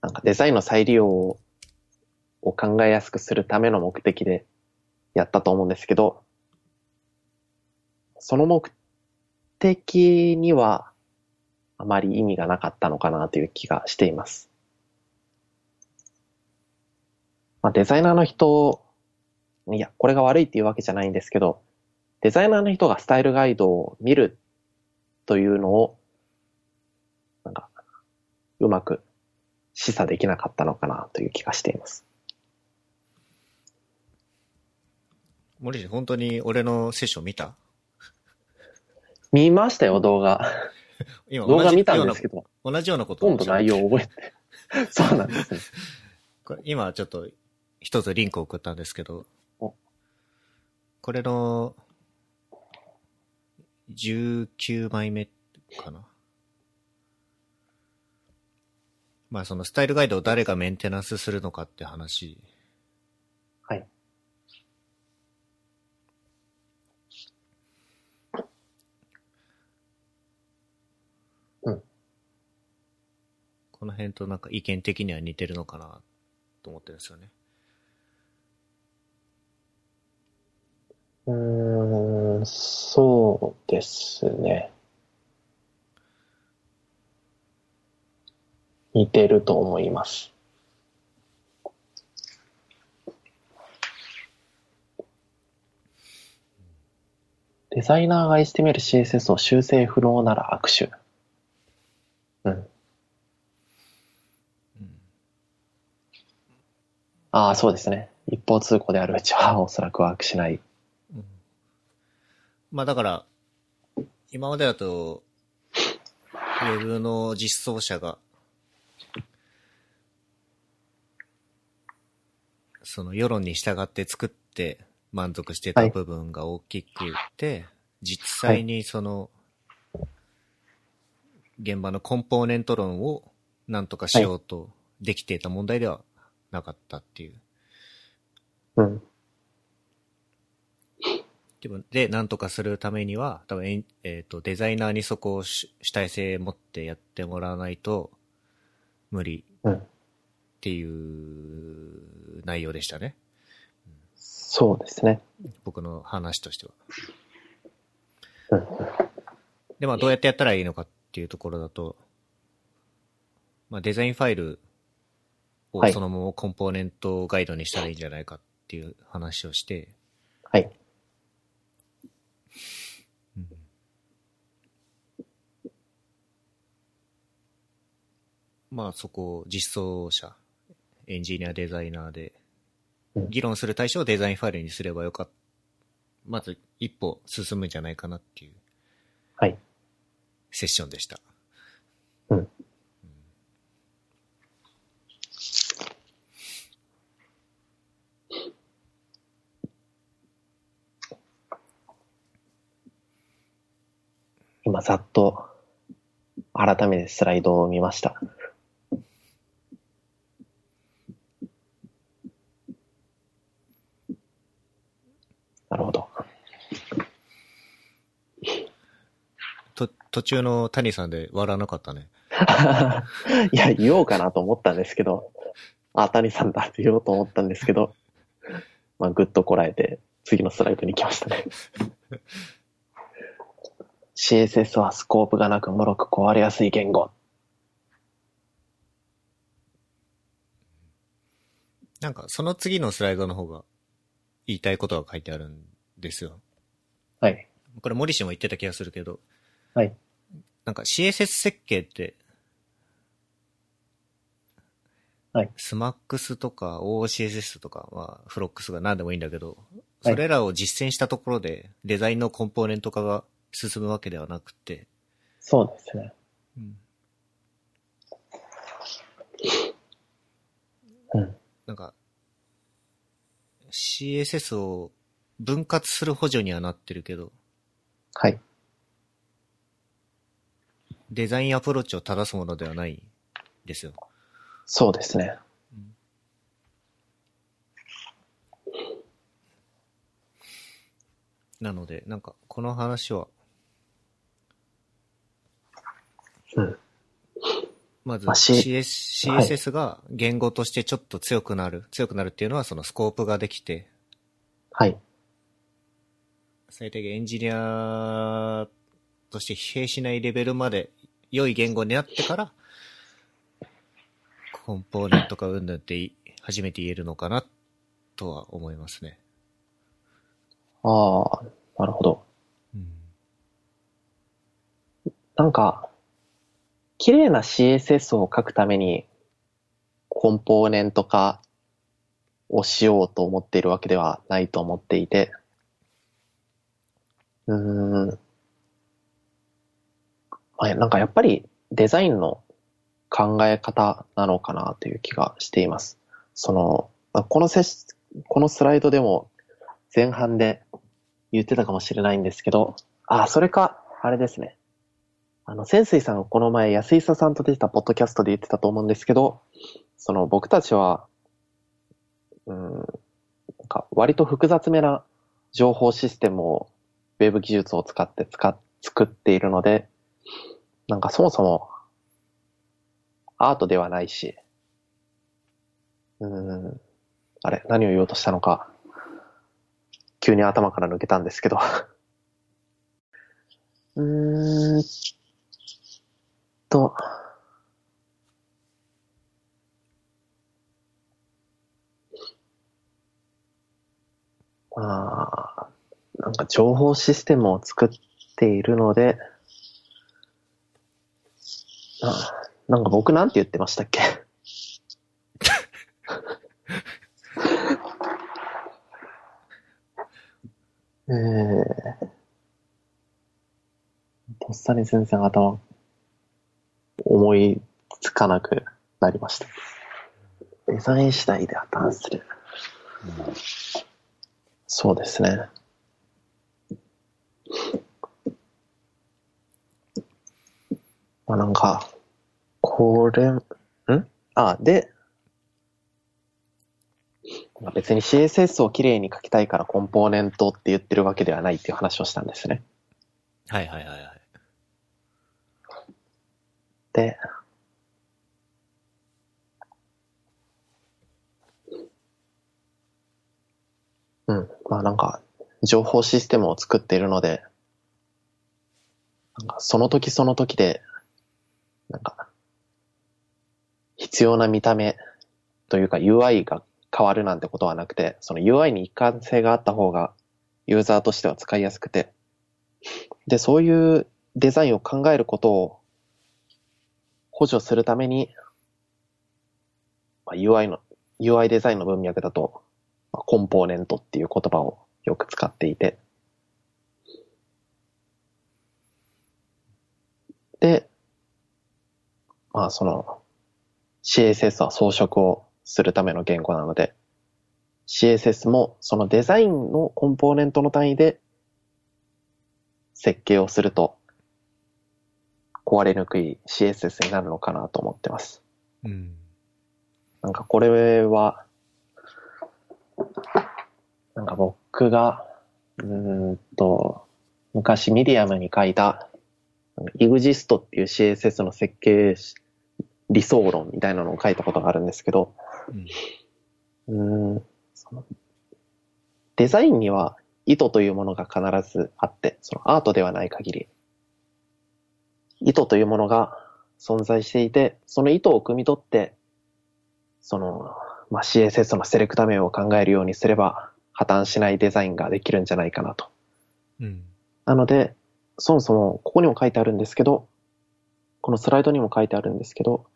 なんかデザインの再利用を考えやすくするための目的でやったと思うんですけど、その目的にはあまり意味がなかったのかなという気がしています。まあ、デザイナーの人、いや、これが悪いっていうわけじゃないんですけど、デザイナーの人がスタイルガイドを見るというのを、なんか、うまく示唆できなかったのかなという気がしています。森氏、本当に俺のセッション見た？見ましたよ、動画。[LAUGHS] 今動画見たんですけど、ど。同じようなことほとんど内容を覚えて。[LAUGHS] そうなんですね。これ今ちょっと一つリンク送ったんですけどお、これの19枚目かな。まあそのスタイルガイドを誰がメンテナンスするのかって話。はい。うん。この辺となんか意見的には似てるのかなと思ってるんですよね。うん、そうですね。似てると思います。デザイナーが HTML、CSS を修正不能なら握手。うん。ああ、そうですね。一方通行であるうちは [LAUGHS] おそらくワークしない。まあだから、今までだと、ウェブの実装者が、その世論に従って作って満足してた部分が大きくて、実際にその、現場のコンポーネント論を何とかしようとできていた問題ではなかったっていう。うん。でも、で、なんとかするためには、多分えっ、と、デザイナーにそこを主主体性持ってやってもらわないと、無理うん。っていう内容でしたね。そうですね。僕の話としては。うん。で、まあ、どうやってやったらいいのかっていうところだと、まあ、デザインファイルをはいそのままコンポーネントガイドにしたらいいんじゃないかっていう話をして、はい。まあそこを実装者、エンジニア、デザイナーでうん、議論する対象をデザインファイルにすればよかった。まず一歩進むんじゃないかなっていうはい。セッションでした。うん。今、ざっと、改めてスライドを見ました。なるほど。と、途中の谷さんで笑わなかったね。[LAUGHS] いや、言おうかなと思ったんですけど、あ、谷さんだって言おうと思ったんですけど、まあ、ぐっとこらえて、次のスライドに行きましたね。[LAUGHS] CSS はスコープがなく、脆く壊れやすい言語。なんかその次のスライドの方が言いたいことが書いてあるんですよ。はい。これ森氏も言ってた気がするけど、はい。なんか CSS 設計って、はい。スマックスとか OCSS とか、まあ、フロックスが何でもいいんだけど、はいそれらを実践したところで、デザインのコンポーネント化が進むわけではなくて、そうですね。うん。うん。なんか、CSS を分割する補助にはなってるけど、はい。デザインアプローチを正すものではないですよ。そうですね。なので、なんか、この話は、うん。まずまあ C- CS、はい CSS が言語としてちょっと強くなる。強くなるっていうのはそのスコープができて、はい。最低限エンジニアとして疲弊しないレベルまで良い言語になってから、コンポーネントかうんぬんってい初めて言えるのかなとは思いますね。ああ、なるほど。うん。なんか、綺麗な CSS を書くために、コンポーネント化をしようと思っているわけではないと思っていて、うーん。まあなんかやっぱりデザインの考え方なのかなという気がしています。その、このセシこのスライドでも前半で言ってたかもしれないんですけど、あ、それか、あれですね。あの、潜水さんがこの前安井さんと出てたポッドキャストで言ってたと思うんですけど、その僕たちは、うん、なんか割と複雑めな情報システムをウェブ技術を使って使っ、作っているので、なんかそもそもアートではないし、うん、あれ、何を言おうとしたのか、急に頭から抜けたんですけど、[LAUGHS] うーん。と、まあ、なんか情報システムを作っているので、あなんか僕なんて言ってましたっけ？[LAUGHS] えー、とっさに全然頭、思いつかなくなりました。デザイン次第で破綻する。そうですね。まあなんか、これ、ん？あ、で、まあ別に CSS をきれいに書きたいからコンポーネントって言ってるわけではないっていう話をしたんですね。はいはいはいはい。で、うん。まあなんか、情報システムを作っているので、なんかその時その時で、なんか、必要な見た目というか UI が変わるなんてことはなくて、その UI に一貫性があった方がユーザーとしては使いやすくて、で、そういうデザインを考えることを補助するために、まあ、UI の、UI デザインの文脈だと、まあコンポーネントっていう言葉をよく使っていて、で、まあその CSS は装飾をするための言語なので、CSS もそのデザインのコンポーネントの単位で設計をすると壊れにくい CSS になるのかなと思ってます。うん。なんかこれは、なんか僕が、うーんと、昔ミディアムに書いた、EXIST っていう CSS の設計理想論みたいなのを書いたことがあるんですけど、うん。うーんデザインには意図というものが必ずあって、そのアートではない限り、意図というものが存在していて、その意図を汲み取って、その、まあ、CSS のセレクタ面を考えるようにすれば、破綻しないデザインができるんじゃないかなと。うん。なので、そもそも、ここにも書いてあるんですけど、このスライドにも書いてあるんですけど、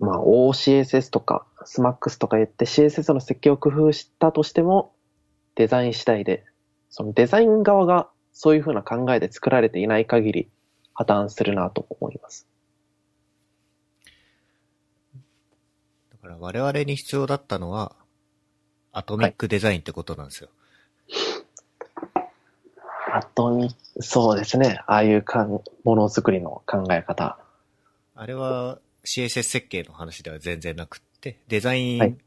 まあ、OCSS とか SMAX とか言って CSS の設計を工夫したとしても、デザイン次第で、そのデザイン側がそういうふうな考えで作られていない限り、破綻するなと思います。だから我々に必要だったのは、アトミックデザインってことなんですよ。あとに、そうですね。ああいうかんものづくりの考え方。あれは CSS 設計の話では全然なくって、デザイはいン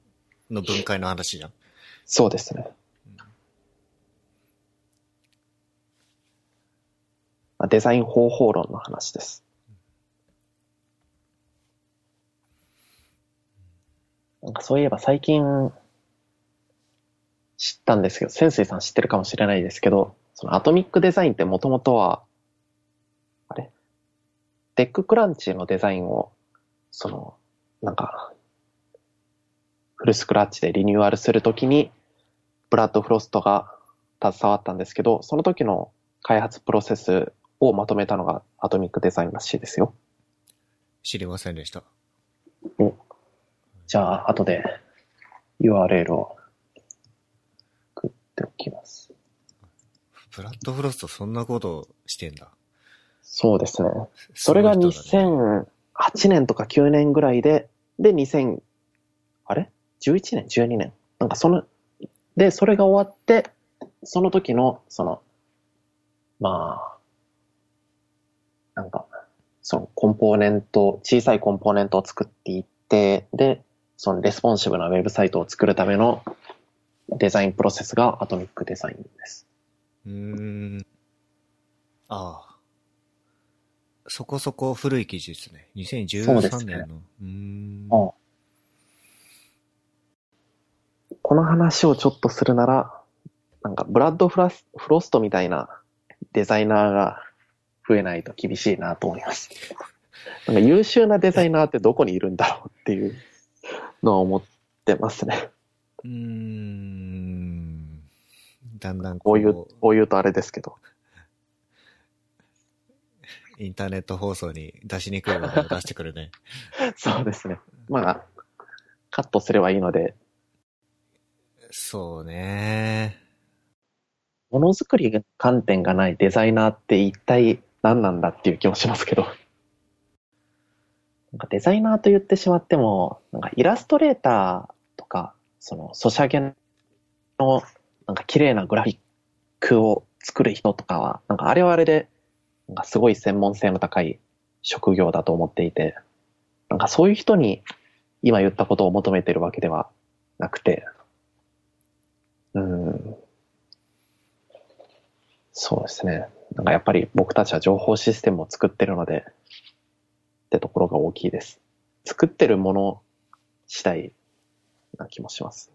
の分解の話じゃん。そうですね。あデザイン方法論の話です。なんかそういえば最近知ったんですけど、潜水さん知ってるかもしれないですけど、そのアトミックデザインってもともとは、あれ？テッククランチのデザインを、その、なんか、フルスクラッチでリニューアルするときに、ブラッド・フロストが携わったんですけど、その時の開発プロセスをまとめたのがアトミックデザインらしいですよ。知りませんでした。じゃあ、後で URL を送っておきます。ブラッドフロストそんなことしてんだ。そうですね。それがすごい人だね2008年とか9年ぐらいで、で、2000、あれ ?11 年 ?12 年？なんかその、で、それが終わって、その時の、その、まあ、なんか、そのコンポーネント、小さいコンポーネントを作っていって、で、そのレスポンシブなウェブサイトを作るためのデザインプロセスが atomic design です。うーん。ああ。そこそこ古い記事ですね。そうです2013ね年の。うーん。あこの話をちょっとするなら、なんかブラッドフラスフロストみたいなデザイナーが増えないと厳しいなと思います。なんか優秀なデザイナーってどこにいるんだろうっていうのは思ってますね。うーん。だんだんこういう、ここういうとあれですけど。う、インターネット放送に出しにくい話題を出してくるね。[LAUGHS] そうですね。まあ、カットすればいいので、そうね。ものづくりの観点がないデザイナーって一体何なんだっていう気もしますけど。なんかデザイナーと言ってしまっても、なんかイラストレーターとか、そのソシャゲのなんか綺麗なグラフィックを作る人とかは、なんかあれはあれで、なんかすごい専門性の高い職業だと思っていて、なんかそういう人に今言ったことを求めてるわけではなくて、うん、そうですね。なんかやっぱり僕たちは情報システムを作ってるので、ってところが大きいです。作ってるもの次第な気もします。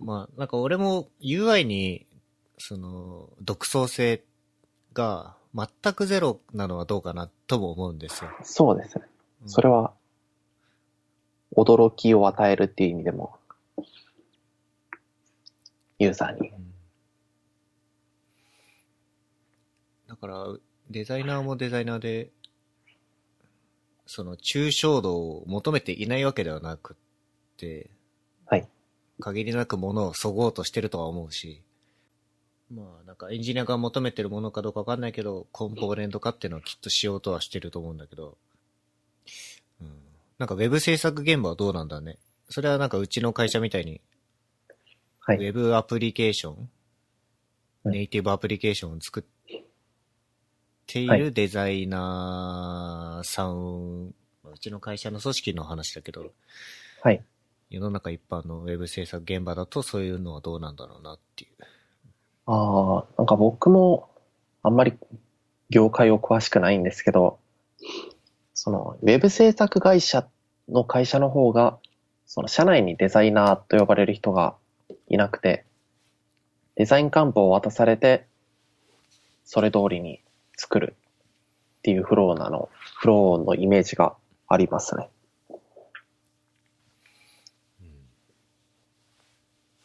まあ、なんか俺も UI に、その、独創性が全くゼロなのはどうかなとも思うんですよ。そうですね。うんそれは、驚きを与えるっていう意味でも、ユーザーに。うんだから、デザイナーもデザイナーで、その、抽象度を求めていないわけではなくって、はい。限りなくものをそごうとしてるとは思うし、まあ、なんかエンジニアが求めてるものかどうかわかんないけど、コンポーネント化っていうのはきっとしようとはしてると思うんだけど、うん。なんかウェブ制作現場はどうなんだね。それはなんかうちの会社みたいに、はい。ウェブアプリケーション、はいネイティブアプリケーションを作っていはいるデザイナーさん、まあうちの会社の組織の話だけど、はい。世の中一般のウェブ制作現場だとそういうのはどうなんだろうなっていう。ああ、なんか僕もあんまり業界を詳しくないんですけど、そのウェブ制作会社の会社の方が、その社内にデザイナーと呼ばれる人がいなくて、デザイン漢方を渡されて、それ通りに作るっていうフローなの、フローのイメージがありますね。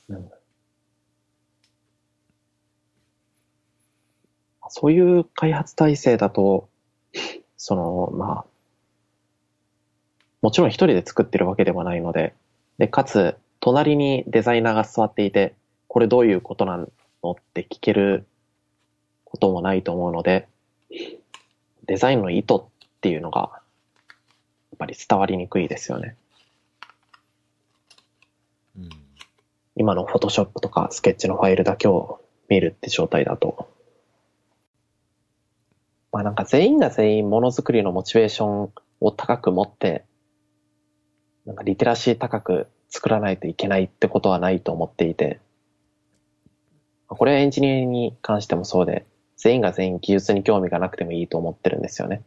うんそういう開発体制だと、その、まあ、もちろん一人で作ってるわけではないので、で、かつ、隣にデザイナーが座っていて、これどういうことなのって聞けることもないと思うので、デザインの意図っていうのが、やっぱり伝わりにくいですよね。うん。今のフォトショップとかスケッチのファイルだけを見るって状態だと。まあなんか全員が全員ものづくりのモチベーションを高く持って、なんかリテラシー高く作らないといけないってことはないと思っていて、これはエンジニアに関してもそうで、全員が全員技術に興味がなくてもいいと思ってるんですよね。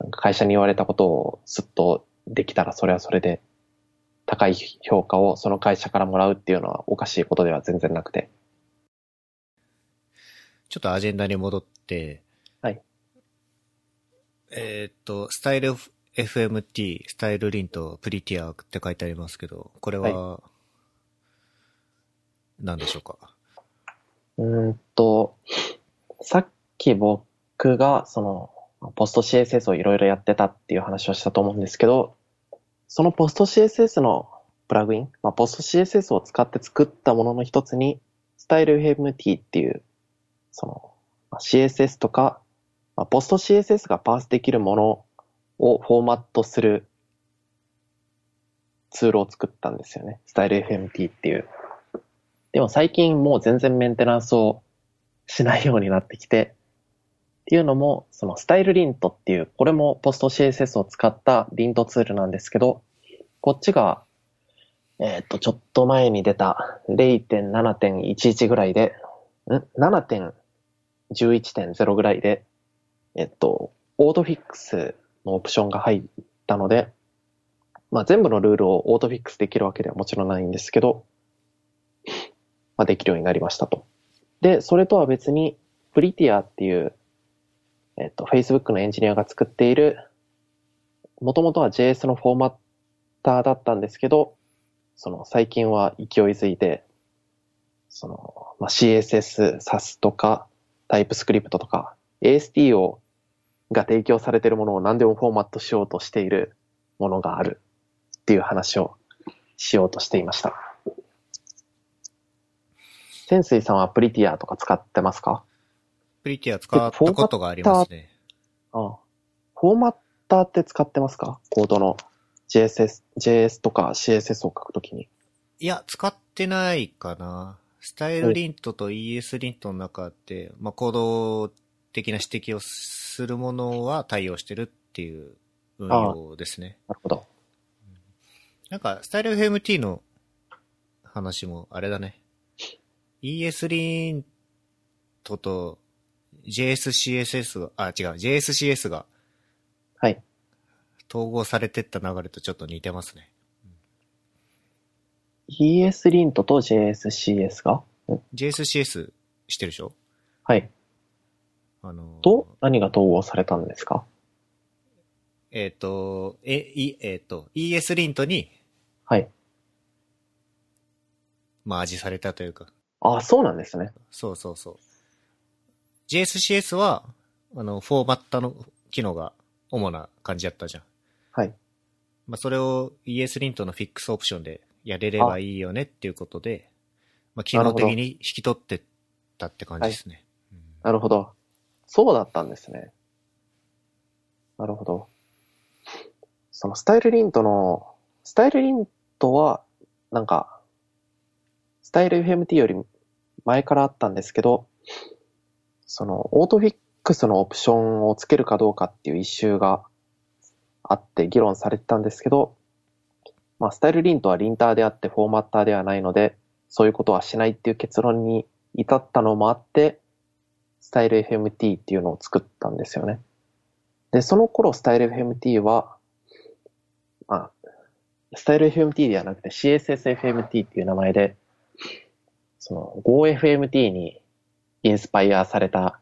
なんか会社に言われたことをすっとできたらそれはそれで高い評価をその会社からもらうっていうのはおかしいことでは全然なくて。ちょっとアジェンダに戻って、はい。えーっと、スタイル FMT、スタイルリンとプリティアって書いてありますけど、これは、何でしょうか？うーんと、さっき僕がそのポスト CSS をいろいろやってたっていう話をしたと思うんですけど、そのポスト CSS のプラグイン、まあ、ポスト CSS を使って作ったものの一つに、スタイル FMT っていう、その、まあ CSS とか、まあ、ポスト CSS がパースできるものをフォーマットするツールを作ったんですよね。スタイル FMT っていう。でも最近もう全然メンテナンスをしないようになってきて、っていうのも、そのスタイルリントっていう、これもポスト CSS を使ったリントツールなんですけど、こっちが、えっ、と、ちょっと前に出た0.7.11ぐらいで、ん ?7.11.0 ぐらいで、えっと、オートフィックスのオプションが入ったので、まあ全部のルールをオートフィックスできるわけではもちろんないんですけど、まあできるようになりましたと。で、それとは別に、プリティアっていう、えっと、Facebook のエンジニアが作っている、もともとは JS のフォーマッターだったんですけど、その最近は勢いづいて、その、まあ、CSS、SAS とか、タイプスクリプトとか、ASTO が提供されているものを何でもフォーマットしようとしているものがあるっていう話をしようとしていました。潜水さんはプリティアとか使ってますか？プリティア使ったことがありますね。ああフォーマッターって使ってますか？コードの JSS、JS とか CSS を書くときに。いや、使ってないかな。スタイルリントと ES リントの中で、まあ、行動的な指摘をするものは対応してるっていう運用ですね。なるほど。なんか、スタイル FMT の話もあれだね。ES リントと JSCSS が、あ、違う、JSCS がはい。統合されてった流れとちょっと似てますね。ES リントと JSCS が？JSCS してるでしょ？はい。あの、と、何が統合されたんですか？えっ、と、え、い、えっ、と、ES リントにはい。マージされたというか、あ、そうなんですね。そうそうそう。JSCS は、あの、フォーマットの機能が主な感じだったじゃん。はい。まあ、それを ES リントのフィックスオプションでやれればいいよねっていうことで、まあ、機能的に引き取ってったって感じですね。うんなるほど。そうだったんですね。なるほど。そのスタイルリントの、スタイルリントは、なんか、スタイル FMT より前からあったんですけど、その、オートフィックスのオプションをつけるかどうかっていう一周があって議論されてたんですけど、まあ、スタイルリントはリンターであってフォーマッターではないので、そういうことはしないっていう結論に至ったのもあって、スタイル FMT っていうのを作ったんですよね。で、その頃スタイル FMT は、まあ、スタイル FMT ではなくて CSSFMT っていう名前で、その GoFMT にインスパイアされた、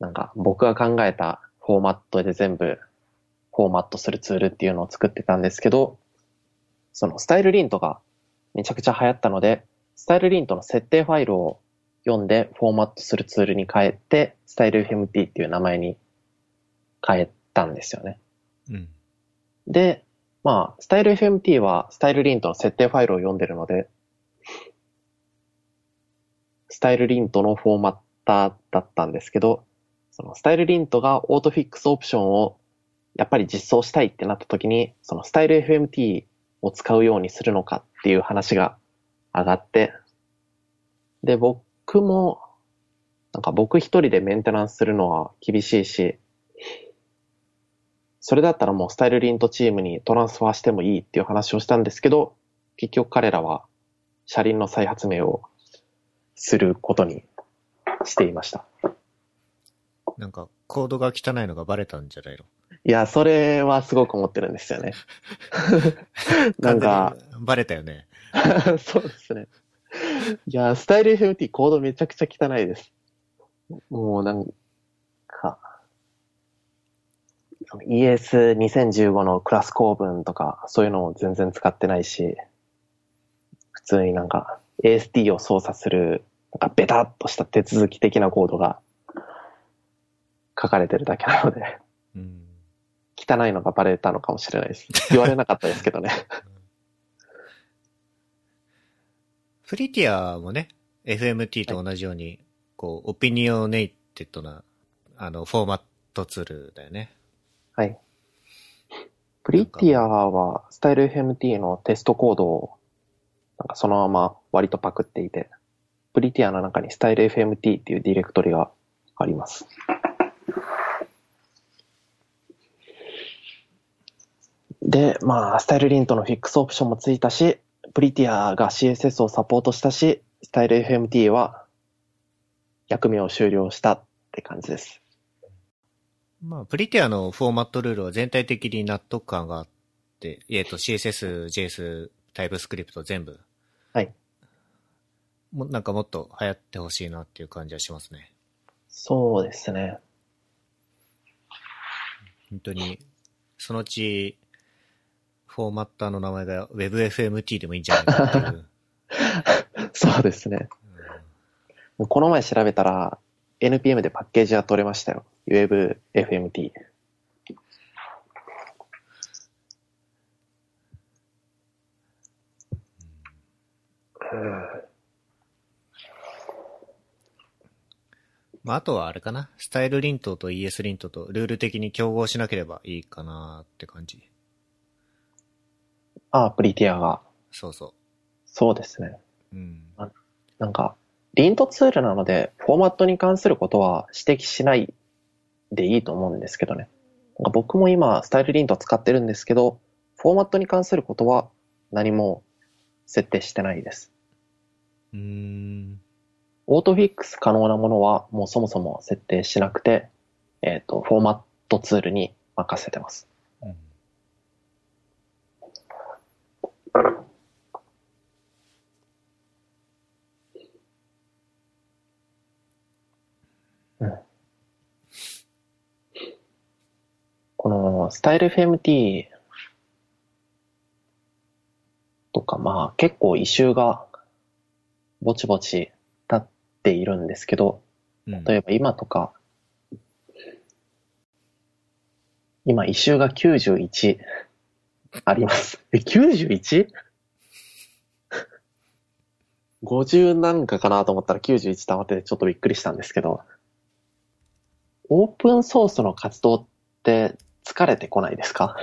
なんか僕が考えたフォーマットで全部フォーマットするツールっていうのを作ってたんですけど、そのスタイルリントがめちゃくちゃ流行ったので、スタイルリントの設定ファイルを読んでフォーマットするツールに変えて、スタイル FMT っていう名前に変えたんですよね。うん。で、まあ、スタイル FMT はスタイルリントの設定ファイルを読んでるので、スタイルリントのフォーマッ方だったんですけど、そのスタイルリントがオートフィックスオプションをやっぱり実装したいってなった時に、そのスタイル FMT を使うようにするのかっていう話が上がって、で、僕も、なんか僕一人でメンテナンスするのは厳しいし、それだったらもうスタイルリントチームにトランスファーしてもいいっていう話をしたんですけど、結局彼らは車輪の再発明をすることにしていました。なんか、コードが汚いのがバレたんじゃないの？いや、それはすごく思ってるんですよね。[LAUGHS] なんか、バレたよね。[LAUGHS] そうですね。いや、スタイル FMT コードめちゃくちゃ汚いです。もうなんか、ES2015 のクラス構文とか、そういうのも全然使ってないし、普通になんか AST を操作する、なんかベタっとした手続き的なコードが書かれてるだけなので、うん。汚いのがバレたのかもしれないです。言われなかったですけどね。Prettier もね、FMT と同じように、こう、 opinionated な、あの、フォーマットツールだよね。はい。プリティアはスタイル FMT のテストコードをなんかそのまま割とパクっていて、プリティアの中にスタイル FMT っていうディレクトリがあります。で、まあ、スタイルリントのフィックスオプションもついたし、プリティアが CSS をサポートしたし、スタイル FMT は役目を終了したって感じです。まあ、プリティアのフォーマットルールは全体的に納得感があって、えっと、CSS、JS、タイプスクリプト全部、はい。もなんかもっと流行ってほしいなっていう感じはしますね。そうですね。本当に、そのうち、フォーマッターの名前が WebFMT でもいいんじゃないかっていう。[LAUGHS] そうですね。もうこの前調べたら、NPM でパッケージは取れましたよ。WebFMT。まあ、あとはあれかな。スタイルリントと ES リントとルール的に競合しなければいいかなって感じ。ああ、プリティアが。そうそそうですね。う。うん。なんか、リントツールなので、フォーマットに関することは指摘しないでいいと思うんですけどね。僕も今、スタイルリント使ってるんですけど、フォーマットに関することは何も設定してないです。うーん。オートフィックス可能なものはもうそもそも設定しなくて、えっ、と、フォーマットツールに任せてます。うんこのスタイル FMT とか、まあ結構異臭がぼちぼち立っているんですけど、うん例えば今とか、今異臭が91あります。え、91?50 なんかかなと思ったら91溜まっててちょっとびっくりしたんですけど、オープンソースの活動って疲れてこないですか？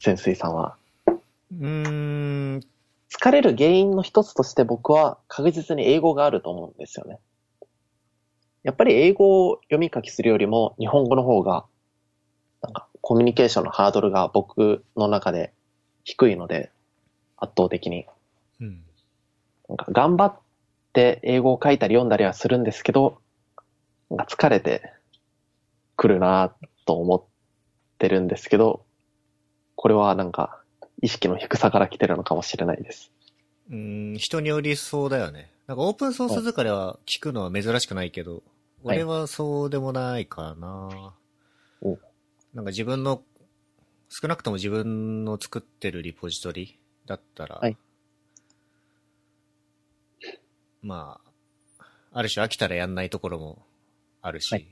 潜水さんは。うーん。疲れる原因の一つとして僕は確実に英語があると思うんですよね。やっぱり英語を読み書きするよりも日本語の方が、なんかコミュニケーションのハードルが僕の中で低いので、圧倒的に。うん。なんか頑張って英語を書いたり読んだりはするんですけど、なんか疲れてくるなと思ってるんですけど、これはなんか意識の低さから来てるのかもしれないです。うーん、人によりそうだよね。なんかオープンソース疲れは聞くのは珍しくないけど、はい俺はそうでもないかな。お。なんか自分の、少なくとも自分の作ってるリポジトリだったら、はい。まあ、ある種飽きたらやんないところもあるし、はい。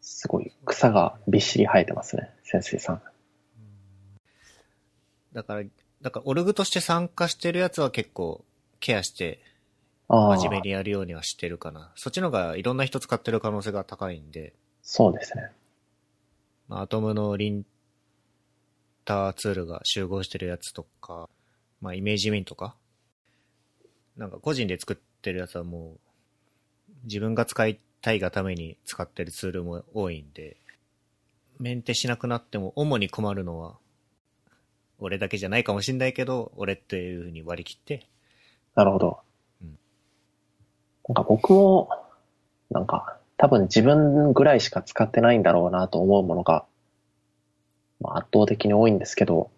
すごい草がびっしり生えてますね、潜水さん。だから、だからオルグとして参加してるやつは結構ケアして真面目にやるようにはしてるかな。そっちの方がいろんな人使ってる可能性が高いんで、そうですね。まあ、アトムのリンターツールが集合してるやつとか、まあ、イメージミンとか、なんか個人で作ってるやつはもう、自分が使いたいがために使ってるツールも多いんで、メンテしなくなっても主に困るのは、俺だけじゃないかもしんないけど、俺っていう風に割り切って、なるほど。うんなんか僕も、なんか多分自分ぐらいしか使ってないんだろうなと思うものが、まあ、圧倒的に多いんですけど、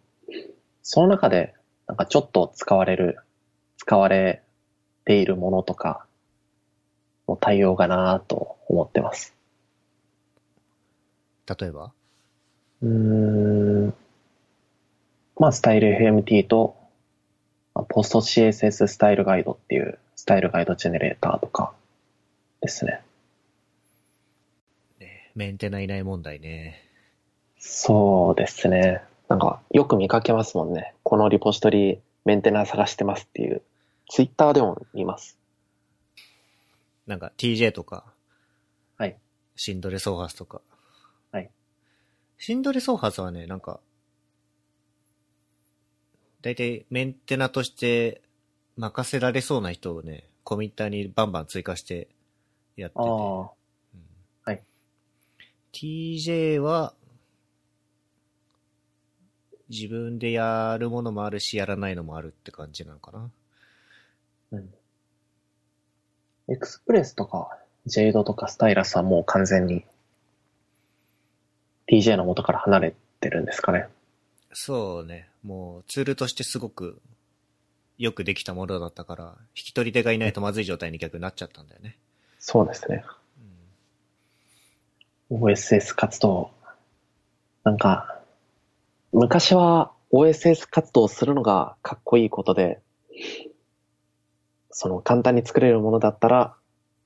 その中でなんかちょっと使われる、使われているものとかの対応かなと思ってます。例えば？うーん。まあ、スタイル FMT と、まあポスト CSS スタイルガイドっていうスタイルガイドジェネレーターとかですね。ね、メンテナいない問題ね。そうですね。なんか、よく見かけますもんね。このリポジトリメンテナー探してますっていう。ツイッターでも見ます。なんか TJ とか、はい。シンドレソーハスとか。はい。シンドレソーハスはね、なんか、だいたいメンテナとして任せられそうな人をね、コミッターにバンバン追加してやってて。ああ。うんはい TJ は、自分でやるものもあるし、やらないのもあるって感じなのかな。うん。エクスプレスとか、ジェイドとかスタイラスはもう完全に TJ の元から離れてるんですかね。そうね。もうツールとしてすごくよくできたものだったから、引き取り手がいないとまずい状態に逆になっちゃったんだよね。そうですね。うん OSS 活動。なんか、昔は OSS 活動するのがかっこいいことで、その簡単に作れるものだったら、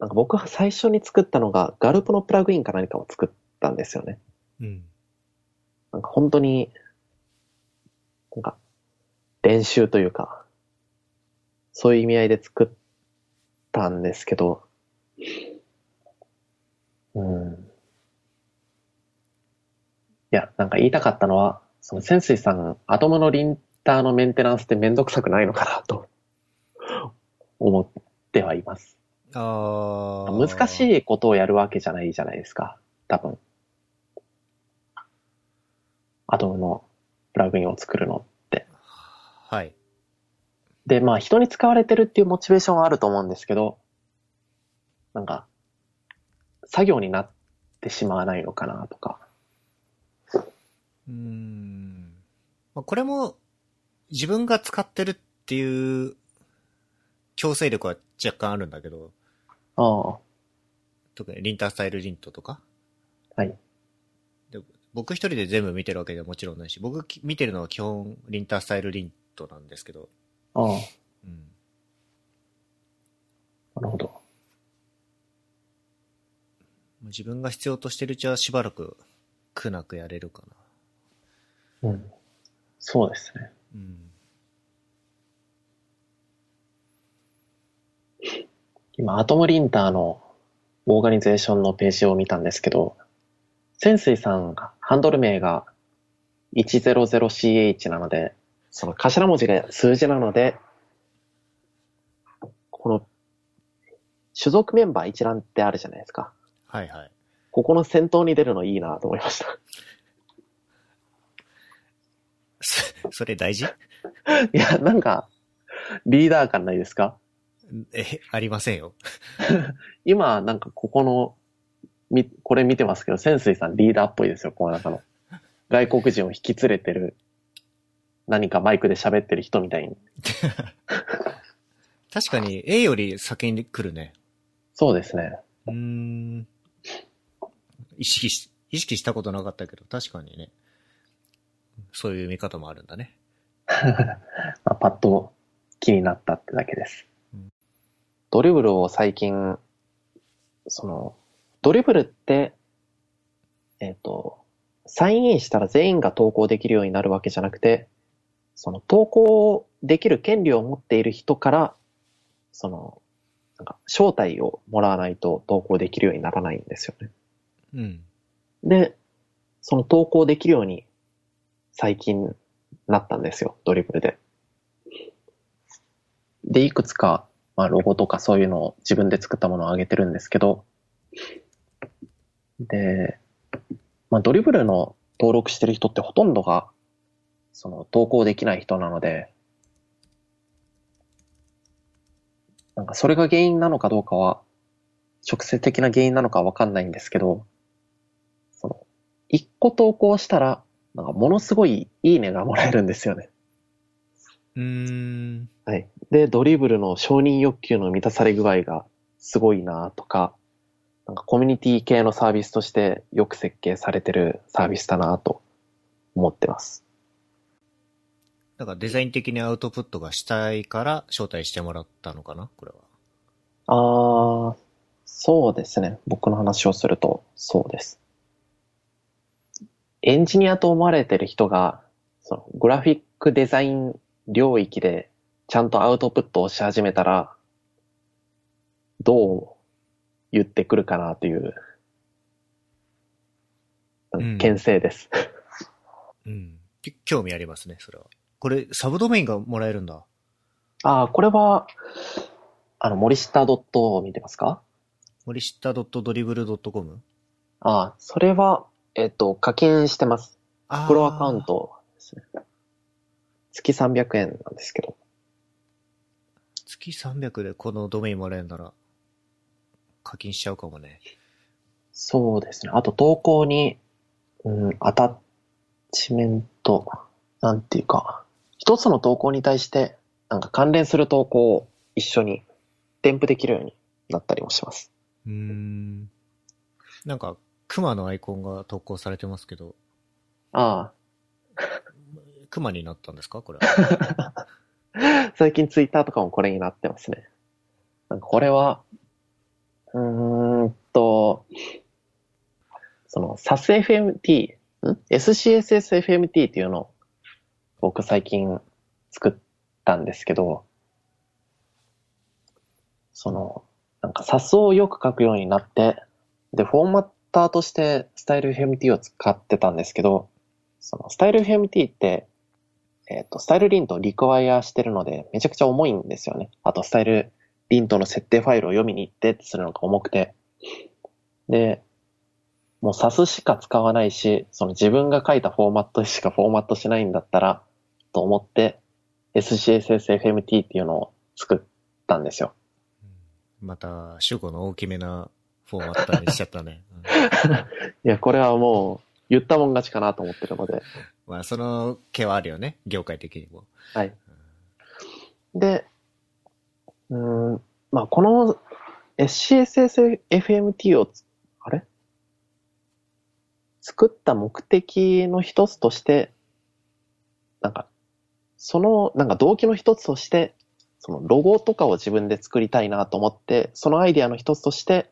なんか僕は最初に作ったのがガルプのプラグインか何かを作ったんですよね。うん。なんか本当に、なんか練習というか、そういう意味合いで作ったんですけど、うん。いや、なんか言いたかったのは、その潜水さん、アトムのリンターのメンテナンスってめんどくさくないのかなと思ってはいます。ああ。難しい。いことをやるわけじゃないじゃないですか。多分。アトムのプラグインを作るのって。はい。で、まあ人に使われてるっていうモチベーションはあると思うんですけど、なんか、作業になってしまわないのかなとか。うーん。まあこれも自分が使ってるっていう強制力は若干あるんだけど、ああ、特にリンタースタイルリントとか。はい。で僕一人で全部見てるわけではもちろんないし、僕き見てるのは基本リンタースタイルリントなんですけど、ああ、うん。なるほど。まあ自分が必要としてるうちはしばらく苦なくやれるかな。うん。そうですね。うん。今、アトムリンターのオーガニゼーションのページを見たんですけど、潜水さんが、ハンドル名が 100CH なので、その頭文字が数字なので、この、種族メンバー一覧ってあるじゃないですか。はいはい。ここの先頭に出るのいいなと思いました。[LAUGHS] そそれ大事？[LAUGHS] いや、なんか、リーダー感ないですか？え、ありませんよ。[LAUGHS] 今、なんかここの、み、これ見てますけど、潜水さんリーダーっぽいですよ、この中の。外国人を引き連れてる、何かマイクで喋ってる人みたいに。[LAUGHS] 確かに A より先に来るね。そうですね。うーん。意識し、意識したことなかったけど、確かにね。そういう見方もあるんだね。[LAUGHS] まあ、パッと気になったってだけですうん。ドリブルを最近、その、ドリブルって、えっ、と、サインインしたら全員が投稿できるようになるわけじゃなくて、その投稿できる権利を持っている人から、その、なんか招待をもらわないと投稿できるようにならないんですよね。うん。で、その投稿できるように最近なったんですよ、ドリブルで。で、いくつか、まあ、ロゴとかそういうのを自分で作ったものを上げてるんですけど、で、まあ、ドリブルの登録してる人ってほとんどが、その投稿できない人なので、なんかそれが原因なのかどうかは、直接的な原因なのかはわかんないんですけど、その、一個投稿したら、なんかものすごいいいねがもらえるんですよね。うーん。はい。で、ドリブルの承認欲求の満たされ具合がすごいなとか、なんかコミュニティ系のサービスとしてよく設計されてるサービスだなと思ってます。だからデザイン的にアウトプットがしたいから招待してもらったのかなこれは。あー、そうですね。僕の話をすると、そうです。エンジニアと思われてる人が、そのグラフィックデザイン領域でちゃんとアウトプットをし始めたら、どう言ってくるかなという、うん牽制です。うん。き興味ありますね、それは。これ、サブドメインがもらえるんだ。あー、これは、あの、森下ドットを見てますか？森下 .dribble.com? あー、それは、えっと、課金してます。プロアカウン。トですね。月300円なんですけど。月300でこのドメインもらえるなら、課金しちゃうかもね。そうですね。あと投稿に、うん、アタッチメント、なんていうか、一つの投稿に対して、なんか関連する投稿を一緒に添付できるようになったりもします。うーん。なんか、熊のアイコンが投稿されてますけど、あ [LAUGHS] 熊になったんですか？これは。あ、[LAUGHS] 最近ツイッターとかもこれになってますね。なんかこれは、うーんと、その SASFMT、ん ?SCSSFMT っていうのを僕最近作ったんですけど、その、なんか SAS をよく書くようになって、で、フォーマッターとしてスタイル FMT を使ってたんですけど、そのスタイル FMT って、えっ、と、スタイルリントをリクワイアしてるので、めちゃくちゃ重いんですよね。あと、スタイルリントの設定ファイルを読みに行ってってするのが重くて。で、もう SAS しか使わないし、その自分が書いたフォーマットしかフォーマットしないんだったら、と思って、SCSSFMT っていうのを作ったんですよ。また、主語の大きめなフォーマッターにしちゃったね。[LAUGHS] うんいや、これはもう、言ったもん勝ちかなと思ってるので。まあ、その毛はあるよね。業界的にも。はい。で、うーん、まあ、この SCSSFMT をつ、あれ？作った目的の一つとして、なんか、その、なんか動機の一つとして、そのロゴとかを自分で作りたいなと思って、そのアイディアの一つとして、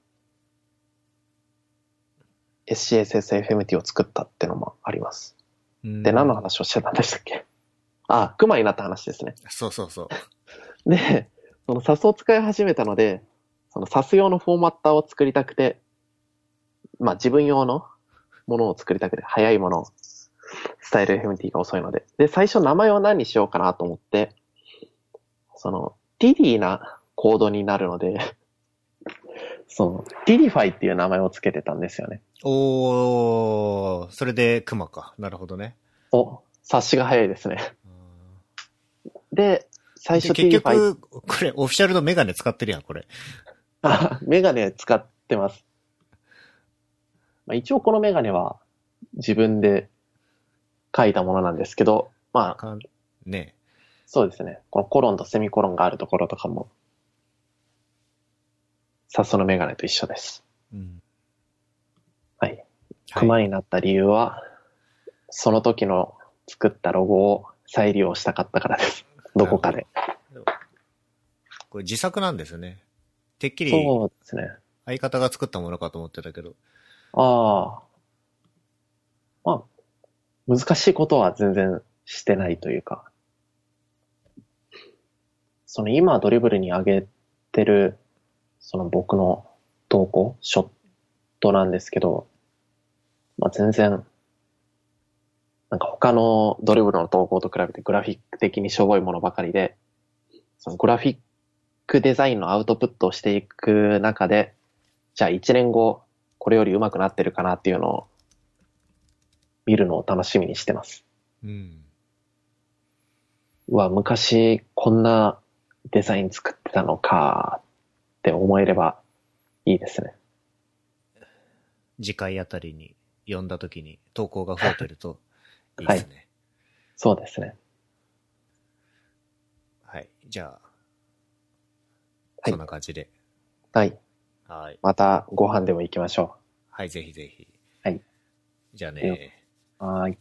SCSSFMT を作ったってのもあります。うんで、何の話をしてたんでしたっけ？あ、熊になった話ですね。そうそうそう。で、その SAS を使い始めたので、その SAS 用のフォーマッターを作りたくて、まあ自分用のものを作りたくて、早いものを、スタイル FMT が遅いので。で、最初名前を何にしようかなと思って、その、 tidy なコードになるので、[LAUGHS] その、ティディファイっていう名前をつけてたんですよね。おー、それで熊か。なるほどね。お、察しが早いですね。うんで、最初で結ティディファイ局、これ、オフィシャルのメガネ使ってるやん、これ。あ、メガネ使ってます。まあ、一応このメガネは自分で書いたものなんですけど、まあ、ねそうですね。このコロンとセミコロンがあるところとかも、サスのメガネと一緒です。うん。はい。はい熊になった理由は、その時の作ったロゴを再利用したかったからです。どこかで。これ自作なんですよね。てっきりそうですね。相方が作ったものかと思ってたけど。ああ。まあ、難しいことは全然してないというか、その今ドリブルに上げてるその僕の投稿、ショットなんですけど、まあ、全然、なんか他のドリブルの投稿と比べてグラフィック的にしょぼいものばかりで、そのグラフィックデザインのアウトプットをしていく中で、じゃあ1年後、これより上手くなってるかなっていうのを見るのを楽しみにしてます。うん。うわ、昔こんなデザイン作ってたのかって思えればいいですね。次回あたりに読んだ時に投稿が増えてるといいですね。そうですね。はい。じゃあ、はいそんな感じで。はい。はい。またご飯でも行きましょはい、ぜひぜひ。はい。じゃあね。はい。